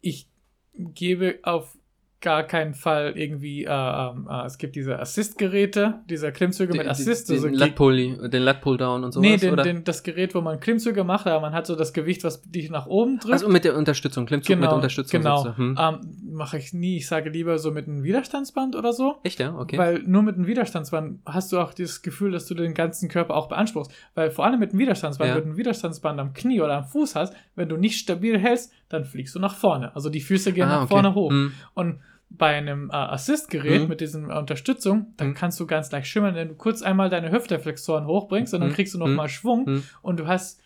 Ich gebe auf gar keinen Fall irgendwie, äh, ähm, äh, es gibt diese Assist-Geräte, diese Klimmzüge mit Den- Assist. Den, also den die- Lat-Pull, den Lat-Pull-Down und sowas, nee, den, oder? den, das Gerät, wo man Klimmzüge macht, aber man hat so das Gewicht, was dich nach oben drückt. also mit der Unterstützung, Klimmzug mit Unterstützung. Genau. Hm. Ähm, Mache ich nie. Ich sage lieber so mit einem Widerstandsband oder so. Echt, ja? Okay. Weil nur mit einem Widerstandsband hast du auch dieses Gefühl, dass du den ganzen Körper auch beanspruchst. Weil vor allem mit einem Widerstandsband, Ja. wenn du ein Widerstandsband am Knie oder am Fuß hast, wenn du nicht stabil hältst, dann fliegst du nach vorne. Also die Füße gehen Ah, nach okay. vorne hoch. Hm. Und bei einem äh, Assist-Gerät Mhm. mit diesem äh, Unterstützung, dann Mhm. kannst du ganz leicht schimmern, wenn du kurz einmal deine Hüftreflexoren hochbringst und dann Mhm. kriegst du noch Mhm. mal Schwung Mhm. und du hast,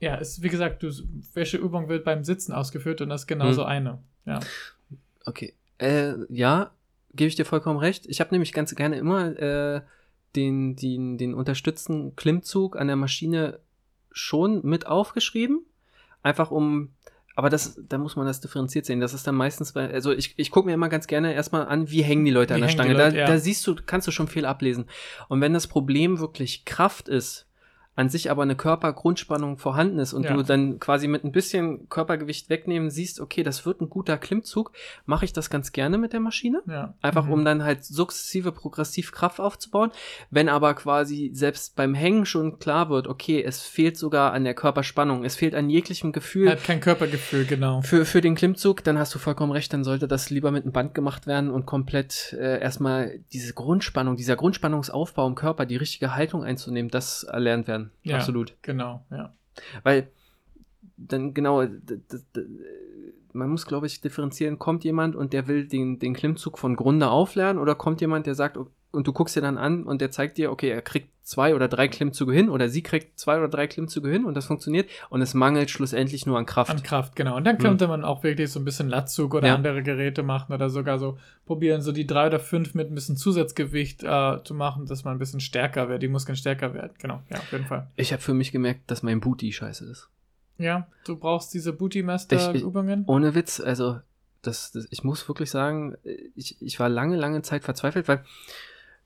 ja, es, wie gesagt, du, welche Übung wird beim Sitzen ausgeführt und das ist genauso Mhm. eine. Ja. Okay. Äh, ja, gebe ich dir vollkommen recht. Ich habe nämlich ganz gerne immer äh, den, den, den unterstützten Klimmzug an der Maschine schon mit aufgeschrieben. Einfach um, aber das, da muss man das differenziert sehen. Das ist dann meistens bei, also ich, ich gucke mir immer ganz gerne erstmal an, wie hängen die Leute Wie an der Stange. Leute, da, ja. da siehst du, kannst du schon viel ablesen. Und wenn das Problem wirklich Kraft ist, an sich aber eine Körpergrundspannung vorhanden ist und Ja. du dann quasi mit ein bisschen Körpergewicht wegnehmen siehst, okay, das wird ein guter Klimmzug, mache ich das ganz gerne mit der Maschine. ja. Einfach Mhm. um dann halt sukzessive, progressiv Kraft aufzubauen. Wenn aber quasi selbst beim Hängen schon klar wird, okay, es fehlt sogar an der Körperspannung, es fehlt an jeglichem Gefühl Hat kein Körpergefühl, genau. für, für den Klimmzug, dann hast du vollkommen recht, dann sollte das lieber mit einem Band gemacht werden und komplett äh, erstmal diese Grundspannung, dieser Grundspannungsaufbau im Körper, die richtige Haltung einzunehmen, das erlernt werden. Ja. Absolut. Genau, ja. Weil dann genau, man muss, glaube ich, differenzieren, kommt jemand und der will den, den Klimmzug von Grunde auflernen oder kommt jemand, der sagt, und du guckst dir dann an und der zeigt dir, okay, er kriegt zwei oder drei Klimmzüge hin oder sie kriegt zwei oder drei Klimmzüge hin und das funktioniert und es mangelt schlussendlich nur an Kraft. An Kraft, genau. Und dann könnte man auch wirklich so ein bisschen Latzug oder Ja. andere Geräte machen oder sogar so probieren, so die drei oder fünf mit ein bisschen Zusatzgewicht äh, zu machen, dass man ein bisschen stärker wird, die Muskeln stärker werden. Genau, ja, auf jeden Fall. Ich habe für mich gemerkt, dass mein Booty scheiße ist. Ja, du brauchst diese Booty Ich- Master ich- Übungen. Ohne Witz, also das, das, ich muss wirklich sagen, ich, ich war lange, lange Zeit verzweifelt, weil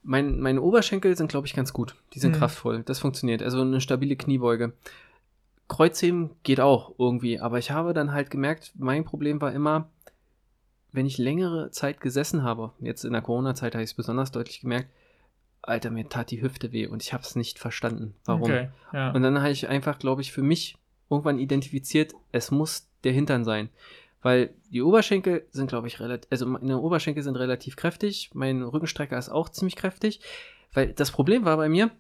mein, meine Oberschenkel sind, glaube ich, ganz gut. Die sind Mhm. kraftvoll. Das funktioniert. Also eine stabile Kniebeuge. Kreuzheben geht auch irgendwie, aber ich habe dann halt gemerkt, mein Problem war immer, wenn ich längere Zeit gesessen habe, jetzt in der Corona-Zeit habe ich es besonders deutlich gemerkt, Alter, mir tat die Hüfte weh und ich habe es nicht verstanden. Warum? Okay, ja. Und dann habe ich einfach, glaube ich, für mich irgendwann identifiziert, es muss der Hintern sein. Weil die Oberschenkel sind, glaube ich, relativ, also meine Oberschenkel sind relativ kräftig, mein Rückenstrecker ist auch ziemlich kräftig. Weil das Problem war bei mir,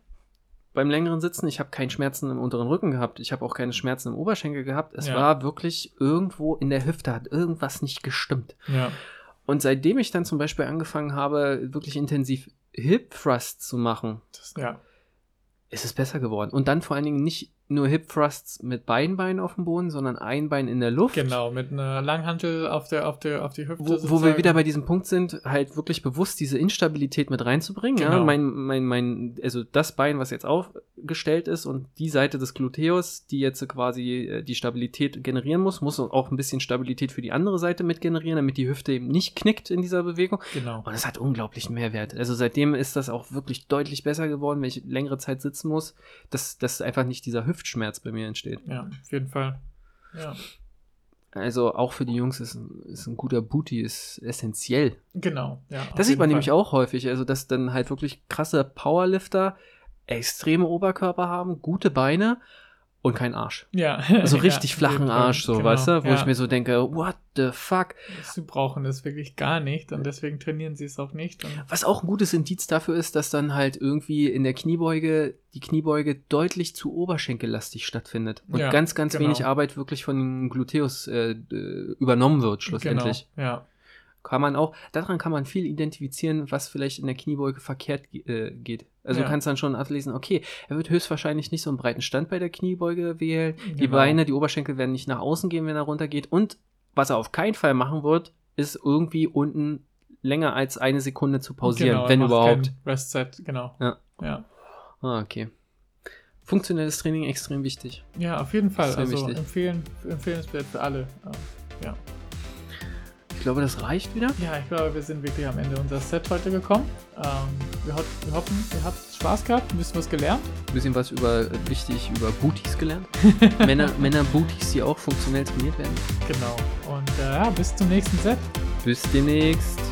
beim längeren Sitzen, ich habe keine Schmerzen im unteren Rücken gehabt, ich habe auch keine Schmerzen im Oberschenkel gehabt. Es Ja. war wirklich irgendwo in der Hüfte, hat irgendwas nicht gestimmt. ja. Und seitdem ich dann zum Beispiel angefangen habe, wirklich intensiv Hip Thrust zu machen, Das, ja. ist es besser geworden. Und dann vor allen Dingen nicht nur Hip Thrusts mit beiden Beinen auf dem Boden, sondern ein Bein in der Luft. Genau, mit einer Langhantel auf der, auf der, auf die Hüfte. Wo, wo wir wieder bei diesem Punkt sind, halt wirklich bewusst diese Instabilität mit reinzubringen. Ja? Genau. Mein, mein, mein, also das Bein, was jetzt aufgestellt ist und die Seite des Gluteus, die jetzt quasi äh, die Stabilität generieren muss, muss auch ein bisschen Stabilität für die andere Seite mit generieren, damit die Hüfte eben nicht knickt in dieser Bewegung. Genau. Und es hat unglaublichen Mehrwert. Also seitdem ist das auch wirklich deutlich besser geworden, wenn ich längere Zeit sitzen muss, dass, dass einfach nicht dieser Hüftschmerz bei mir entsteht. Ja, auf jeden Fall. Ja. Also auch für die Jungs ist ein, ist ein guter Booty ist essentiell. Genau. Ja, Das sieht man Fall. nämlich auch häufig, also dass dann halt wirklich krasse Powerlifter extreme Oberkörper haben, gute Beine und kein Arsch. Ja. Also Ja, richtig auf flachen Fall. Arsch, so, Genau, weißt du, wo ja. ich mir so denke, what the fuck? Sie brauchen das wirklich gar nicht und deswegen trainieren sie es auch nicht. Was auch ein gutes Indiz dafür ist, dass dann halt irgendwie in der Kniebeuge die Kniebeuge deutlich zu oberschenkellastig stattfindet und Ja, ganz, ganz genau. wenig Arbeit wirklich von den Gluteus äh, übernommen wird, schlussendlich. Genau, ja. Kann man auch, daran kann man viel identifizieren, was vielleicht in der Kniebeuge verkehrt äh, geht. Also Ja. du kannst dann schon ablesen, okay, er wird höchstwahrscheinlich nicht so einen breiten Stand bei der Kniebeuge wählen. Die Genau. Beine, die Oberschenkel werden nicht nach außen gehen, wenn er runtergeht. Und was er auf keinen Fall machen wird, ist irgendwie unten länger als eine Sekunde zu pausieren, Genau, wenn überhaupt. Rest-Set, genau. Ja. Ja. Ah, okay. Funktionelles Training extrem wichtig. Ja, auf jeden Fall. Sehr Also wichtig. empfehlen, empfehlenswert für alle. Ja. Ich glaube, das reicht wieder. ja, ich glaube, wir sind wirklich am Ende unseres Set heute gekommen. Ähm, wir, ho wir hoffen, ihr habt Spaß gehabt, ein bisschen was gelernt. Ein bisschen was über wichtig über Booties gelernt. Männer, Männer Booties, die auch funktionell trainiert werden. Genau. Und äh, ja, bis zum nächsten Set. Bis demnächst.